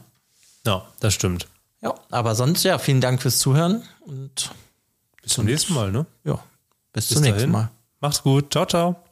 ja, das stimmt. Ja, aber sonst, ja, vielen Dank fürs Zuhören und bis zum nächsten Mal, ne? Ja, bis, bis zum nächsten Mal. Macht's gut. Ciao, ciao.